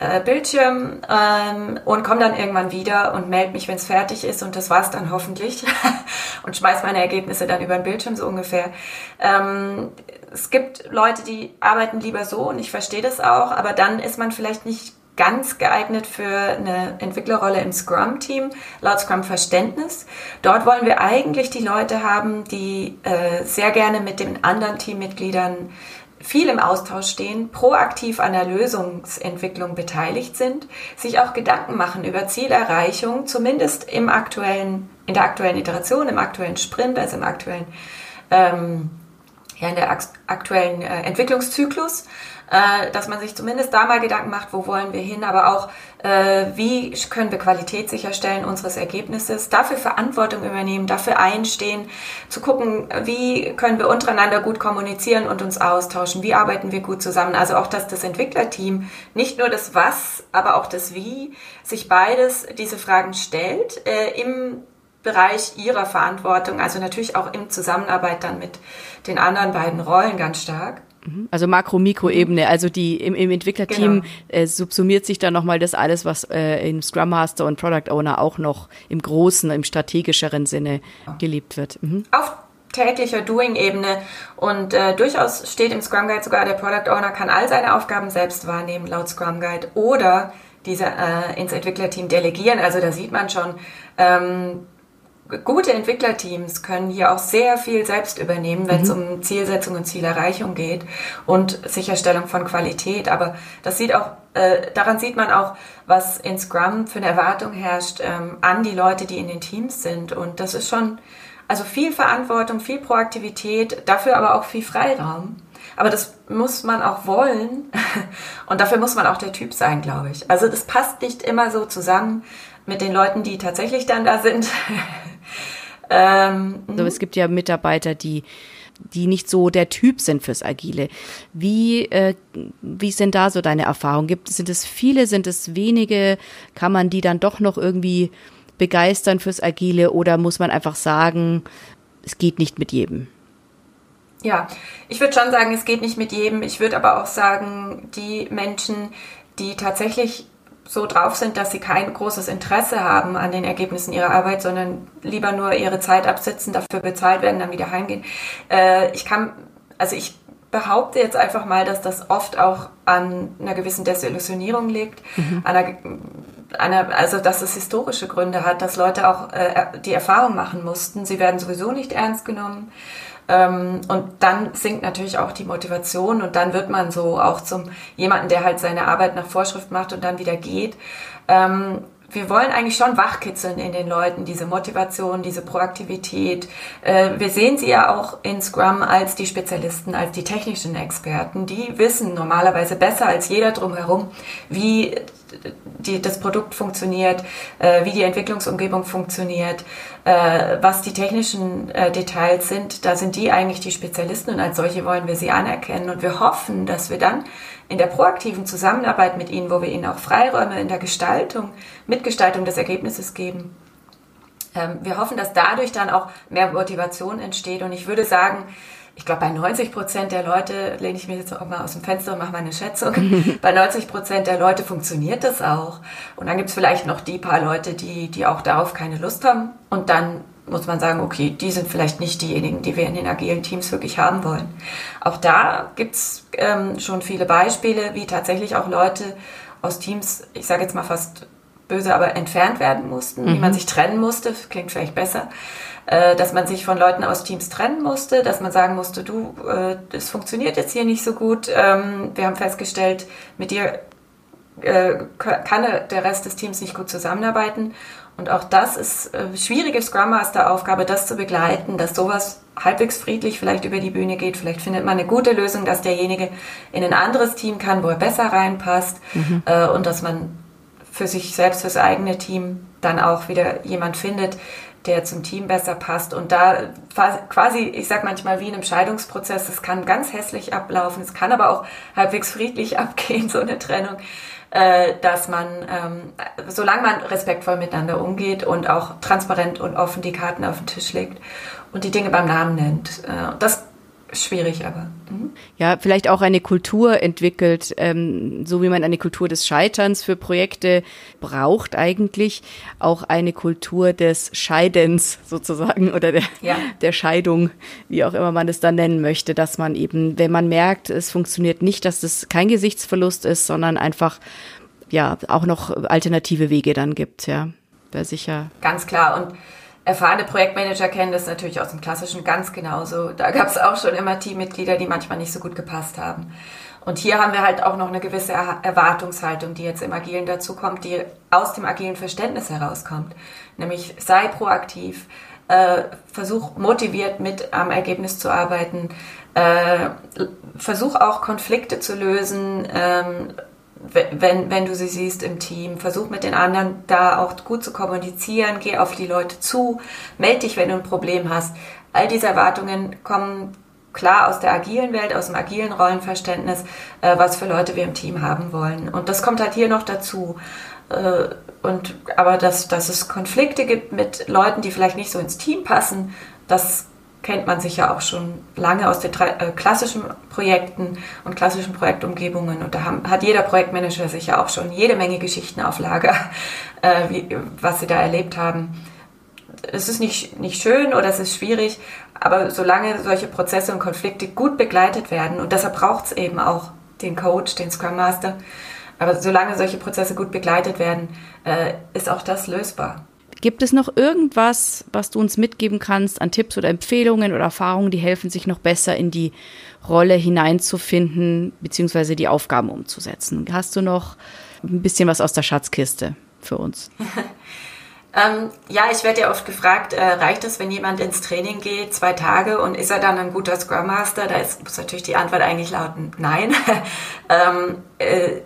äh, Bildschirm ähm, und komme dann irgendwann wieder und melde mich, wenn es fertig ist und das war's dann hoffentlich (laughs) und schmeiß meine Ergebnisse dann über den Bildschirm so ungefähr. Ähm, es gibt Leute, die arbeiten lieber so und ich verstehe das auch, aber dann ist man vielleicht nicht ganz geeignet für eine Entwicklerrolle im Scrum-Team, laut Scrum-Verständnis. Dort wollen wir eigentlich die Leute haben, die äh, sehr gerne mit den anderen Teammitgliedern viel im Austausch stehen, proaktiv an der Lösungsentwicklung beteiligt sind, sich auch Gedanken machen über Zielerreichung, zumindest im aktuellen, in der aktuellen Iteration, im aktuellen Sprint, also im aktuellen ähm, ja, in der aktuellen äh, Entwicklungszyklus, äh, dass man sich zumindest da mal Gedanken macht, wo wollen wir hin, aber auch, äh, wie können wir Qualität sicherstellen unseres Ergebnisses, dafür Verantwortung übernehmen, dafür einstehen, zu gucken, wie können wir untereinander gut kommunizieren und uns austauschen, wie arbeiten wir gut zusammen. Also auch, dass das Entwicklerteam nicht nur das Was, aber auch das Wie, sich beides diese Fragen stellt, äh, im Bereich ihrer Verantwortung, also natürlich auch in Zusammenarbeit dann mit den anderen beiden Rollen ganz stark. Mhm. Also Makro-Mikro-Ebene, also die im, im Entwicklerteam genau. äh, subsumiert sich dann nochmal das alles, was äh, im Scrum Master und Product Owner auch noch im großen, im strategischeren Sinne gelebt wird. Mhm. Auf täglicher Doing-Ebene und äh, durchaus steht im Scrum Guide sogar, der Product Owner kann all seine Aufgaben selbst wahrnehmen, laut Scrum Guide, oder diese äh, ins Entwicklerteam delegieren. Also da sieht man schon, ähm, gute Entwicklerteams können hier auch sehr viel selbst übernehmen, wenn es mhm. um Zielsetzung und Zielerreichung geht und Sicherstellung von Qualität. Aber das sieht auch, äh, daran sieht man auch, was in Scrum für eine Erwartung herrscht ähm, an die Leute, die in den Teams sind. Und das ist schon, also viel Verantwortung, viel Proaktivität, dafür aber auch viel Freiraum. Aber das muss man auch wollen (laughs) und dafür muss man auch der Typ sein, glaube ich. Also das passt nicht immer so zusammen mit den Leuten, die tatsächlich dann da sind. (laughs) ähm, also es gibt ja Mitarbeiter, die die nicht so der Typ sind fürs Agile. Wie, äh, wie sind da so deine Erfahrungen? Gibt, sind es viele, sind es wenige? Kann man die dann doch noch irgendwie begeistern fürs Agile oder muss man einfach sagen, es geht nicht mit jedem? Ja, ich würde schon sagen, es geht nicht mit jedem. Ich würde aber auch sagen, die Menschen, die tatsächlich so drauf sind, dass sie kein großes Interesse haben an den Ergebnissen ihrer Arbeit, sondern lieber nur ihre Zeit absitzen, dafür bezahlt werden, dann wieder heimgehen. Äh, ich kann, also ich behaupte jetzt einfach mal, dass das oft auch an einer gewissen Desillusionierung liegt, mhm. einer, einer, also dass es historische Gründe hat, dass Leute auch äh, die Erfahrung machen mussten, sie werden sowieso nicht ernst genommen und dann sinkt natürlich auch die Motivation und dann wird man so auch zum jemanden, der halt seine Arbeit nach Vorschrift macht und dann wieder geht. Ähm, wir wollen eigentlich schon wachkitzeln in den Leuten, diese Motivation, diese Proaktivität. Äh, wir sehen sie ja auch in Scrum als die Spezialisten, als die technischen Experten. Die wissen normalerweise besser als jeder drumherum, wie die, das Produkt funktioniert, äh, wie die Entwicklungsumgebung funktioniert, äh, was die technischen äh, Details sind. Da sind die eigentlich die Spezialisten und als solche wollen wir sie anerkennen. Und wir hoffen, dass wir dann in der proaktiven Zusammenarbeit mit ihnen, wo wir ihnen auch Freiräume in der Gestaltung, Mitgestaltung des Ergebnisses geben, ähm, wir hoffen, dass dadurch dann auch mehr Motivation entsteht. Und ich würde sagen, ich glaube, bei 90 Prozent der Leute, lehne ich mich jetzt auch mal aus dem Fenster und mache meine Schätzung, (laughs) bei 90 Prozent der Leute funktioniert das auch. Und dann gibt es vielleicht noch die paar Leute, die, die auch darauf keine Lust haben. Und dann muss man sagen, okay, die sind vielleicht nicht diejenigen, die wir in den agilen Teams wirklich haben wollen. Auch da gibt es ähm, schon viele Beispiele, wie tatsächlich auch Leute aus Teams, ich sage jetzt mal fast böse, aber entfernt werden mussten, mhm. wie man sich trennen musste, klingt vielleicht besser, äh, dass man sich von Leuten aus Teams trennen musste, dass man sagen musste, du, äh, das funktioniert jetzt hier nicht so gut. Ähm, wir haben festgestellt, mit dir äh, kann der Rest des Teams nicht gut zusammenarbeiten. Und auch das ist äh, schwierige Scrum Master Aufgabe, das zu begleiten, dass sowas halbwegs friedlich vielleicht über die Bühne geht. Vielleicht findet man eine gute Lösung, dass derjenige in ein anderes Team kann, wo er besser reinpasst mhm. äh, und dass man für sich selbst, fürs eigene Team dann auch wieder jemand findet, der zum Team besser passt. Und da quasi, ich sage manchmal wie in einem Scheidungsprozess, es kann ganz hässlich ablaufen, es kann aber auch halbwegs friedlich (laughs) abgehen, so eine Trennung, äh, dass man, ähm, solange man respektvoll miteinander umgeht und auch transparent und offen die Karten auf den Tisch legt und die Dinge beim Namen nennt. Äh, das schwierig, aber. Mhm. Ja, vielleicht auch eine Kultur entwickelt, ähm, so wie man eine Kultur des Scheiterns für Projekte braucht, eigentlich auch eine Kultur des Scheidens sozusagen oder der, ja. der Scheidung, wie auch immer man es dann nennen möchte, dass man eben, wenn man merkt, es funktioniert nicht, dass das kein Gesichtsverlust ist, sondern einfach ja auch noch alternative Wege dann gibt, ja. Wäre sicher. Ganz klar. Und erfahrene Projektmanager kennen das natürlich aus dem Klassischen ganz genauso. Da gab es auch schon immer Teammitglieder, die manchmal nicht so gut gepasst haben. Und hier haben wir halt auch noch eine gewisse Erwartungshaltung, die jetzt im Agilen dazu kommt, die aus dem agilen Verständnis herauskommt. Nämlich sei proaktiv, äh, versuch motiviert mit am Ergebnis zu arbeiten, äh, versuch auch Konflikte zu lösen, ähm, wenn, wenn du sie siehst im Team. Versuch mit den anderen da auch gut zu kommunizieren, geh auf die Leute zu, melde dich, wenn du ein Problem hast. All diese Erwartungen kommen klar aus der agilen Welt, aus dem agilen Rollenverständnis, äh, was für Leute wir im Team haben wollen. Und das kommt halt hier noch dazu. Äh, und, aber dass, dass es Konflikte gibt mit Leuten, die vielleicht nicht so ins Team passen, das kennt man sich ja auch schon lange aus den äh, klassischen Projekten und klassischen Projektumgebungen. Und da haben, hat jeder Projektmanager sicher auch schon jede Menge Geschichten auf Lager, (laughs) äh, wie, was sie da erlebt haben. Es ist nicht, nicht schön oder es ist schwierig, aber solange solche Prozesse und Konflikte gut begleitet werden, und deshalb braucht es eben auch den Coach, den Scrum Master, aber solange solche Prozesse gut begleitet werden, äh, ist auch das lösbar. Gibt es noch irgendwas, was du uns mitgeben kannst an Tipps oder Empfehlungen oder Erfahrungen, die helfen, sich noch besser in die Rolle hineinzufinden, beziehungsweise die Aufgaben umzusetzen? Hast du noch ein bisschen was aus der Schatzkiste für uns? (laughs) ähm, ja, ich werde ja oft gefragt, äh, reicht es, wenn jemand ins Training geht, zwei Tage und ist er dann ein guter Scrum Master? Da ist, muss natürlich die Antwort eigentlich lauten, nein. (laughs) ähm, äh,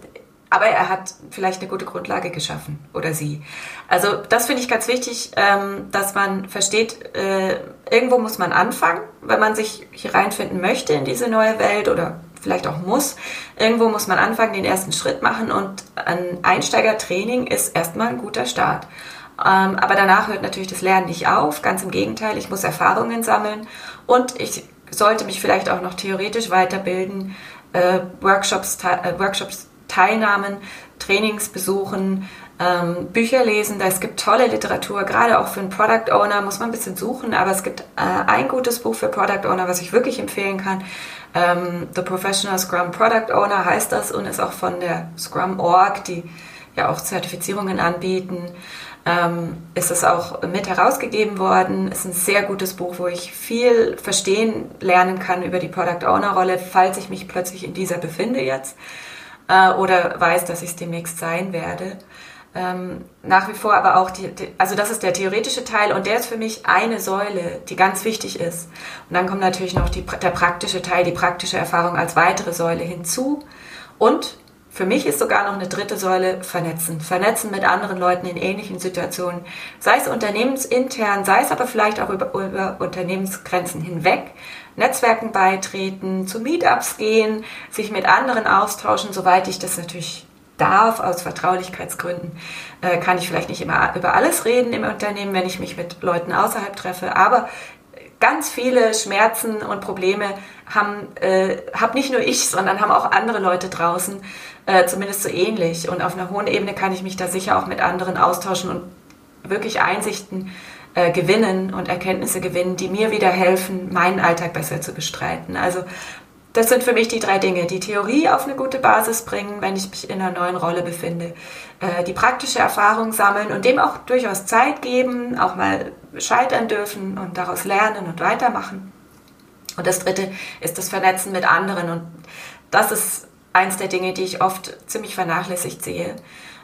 aber er hat vielleicht eine gute Grundlage geschaffen oder sie. Also das finde ich ganz wichtig, ähm, dass man versteht, äh, irgendwo muss man anfangen, wenn man sich hier reinfinden möchte in diese neue Welt oder vielleicht auch muss. Irgendwo muss man anfangen, den ersten Schritt machen und ein Einsteigertraining ist erstmal ein guter Start. Ähm, aber danach hört natürlich das Lernen nicht auf, ganz im Gegenteil, ich muss Erfahrungen sammeln und ich sollte mich vielleicht auch noch theoretisch weiterbilden, äh, Workshops, äh, Workshops Teilnahmen, Trainings besuchen, ähm, Bücher lesen. Es gibt tolle Literatur, gerade auch für einen Product Owner muss man ein bisschen suchen, aber es gibt äh, ein gutes Buch für Product Owner, was ich wirklich empfehlen kann. Ähm, The Professional Scrum Product Owner heißt das und ist auch von der Scrum Org, die ja auch Zertifizierungen anbieten. Ähm, ist es auch mit herausgegeben worden. Ist ein sehr gutes Buch, wo ich viel verstehen lernen kann über die Product Owner Rolle, falls ich mich plötzlich in dieser befinde jetzt äh, oder weiß, dass ich es demnächst sein werde. Ähm, nach wie vor aber auch, die, die, also das ist der theoretische Teil und der ist für mich eine Säule, die ganz wichtig ist. Und dann kommt natürlich noch die, der praktische Teil, die praktische Erfahrung als weitere Säule hinzu. Und für mich ist sogar noch eine dritte Säule Vernetzen. Vernetzen mit anderen Leuten in ähnlichen Situationen, sei es unternehmensintern, sei es aber vielleicht auch über, über Unternehmensgrenzen hinweg. Netzwerken beitreten, zu Meetups gehen, sich mit anderen austauschen, soweit ich das natürlich darf, aus Vertraulichkeitsgründen, äh, kann ich vielleicht nicht immer über alles reden im Unternehmen, wenn ich mich mit Leuten außerhalb treffe, aber ganz viele Schmerzen und Probleme haben, äh, hab nicht nur ich, sondern haben auch andere Leute draußen, äh, zumindest so ähnlich. Und auf einer hohen Ebene kann ich mich da sicher auch mit anderen austauschen und wirklich Einsichten äh, gewinnen und Erkenntnisse gewinnen, die mir wieder helfen, meinen Alltag besser zu bestreiten. Also das sind für mich die drei Dinge. Die Theorie auf eine gute Basis bringen, wenn ich mich in einer neuen Rolle befinde. Äh, die praktische Erfahrung sammeln und dem auch durchaus Zeit geben, auch mal scheitern dürfen und daraus lernen und weitermachen. Und das dritte ist das Vernetzen mit anderen. Und das ist eins der Dinge, die ich oft ziemlich vernachlässigt sehe,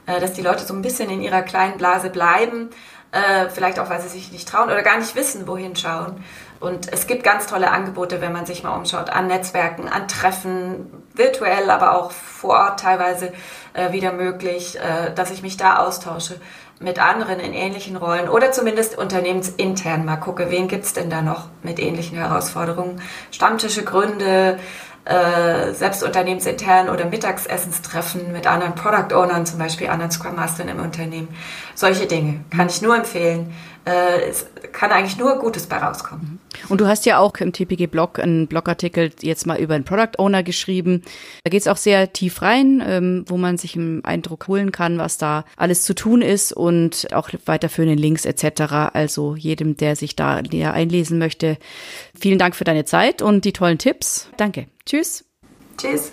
äh, dass die Leute so ein bisschen in ihrer kleinen Blase bleiben äh, vielleicht auch, weil sie sich nicht trauen oder gar nicht wissen, wohin schauen. Und es gibt ganz tolle Angebote, wenn man sich mal umschaut, an Netzwerken, an Treffen, virtuell, aber auch vor Ort teilweise äh, wieder möglich, äh, dass ich mich da austausche mit anderen in ähnlichen Rollen oder zumindest unternehmensintern mal gucke, wen gibt's denn da noch mit ähnlichen Herausforderungen. Stammtische, Gründe, äh, selbst unternehmensintern oder Mittagsessenstreffen mit anderen Product Ownern, zum Beispiel anderen Scrum Mastern im Unternehmen. Solche Dinge kann ich nur empfehlen. Äh, es kann eigentlich nur Gutes bei rauskommen. Und du hast ja auch im TPG-Blog einen Blogartikel jetzt mal über einen Product Owner geschrieben. Da geht es auch sehr tief rein, ähm, wo man sich einen Eindruck holen kann, was da alles zu tun ist und auch weiterführende Links etc. Also jedem, der sich da näher einlesen möchte. Vielen Dank für deine Zeit und die tollen Tipps. Danke. Tschüss. Tschüss.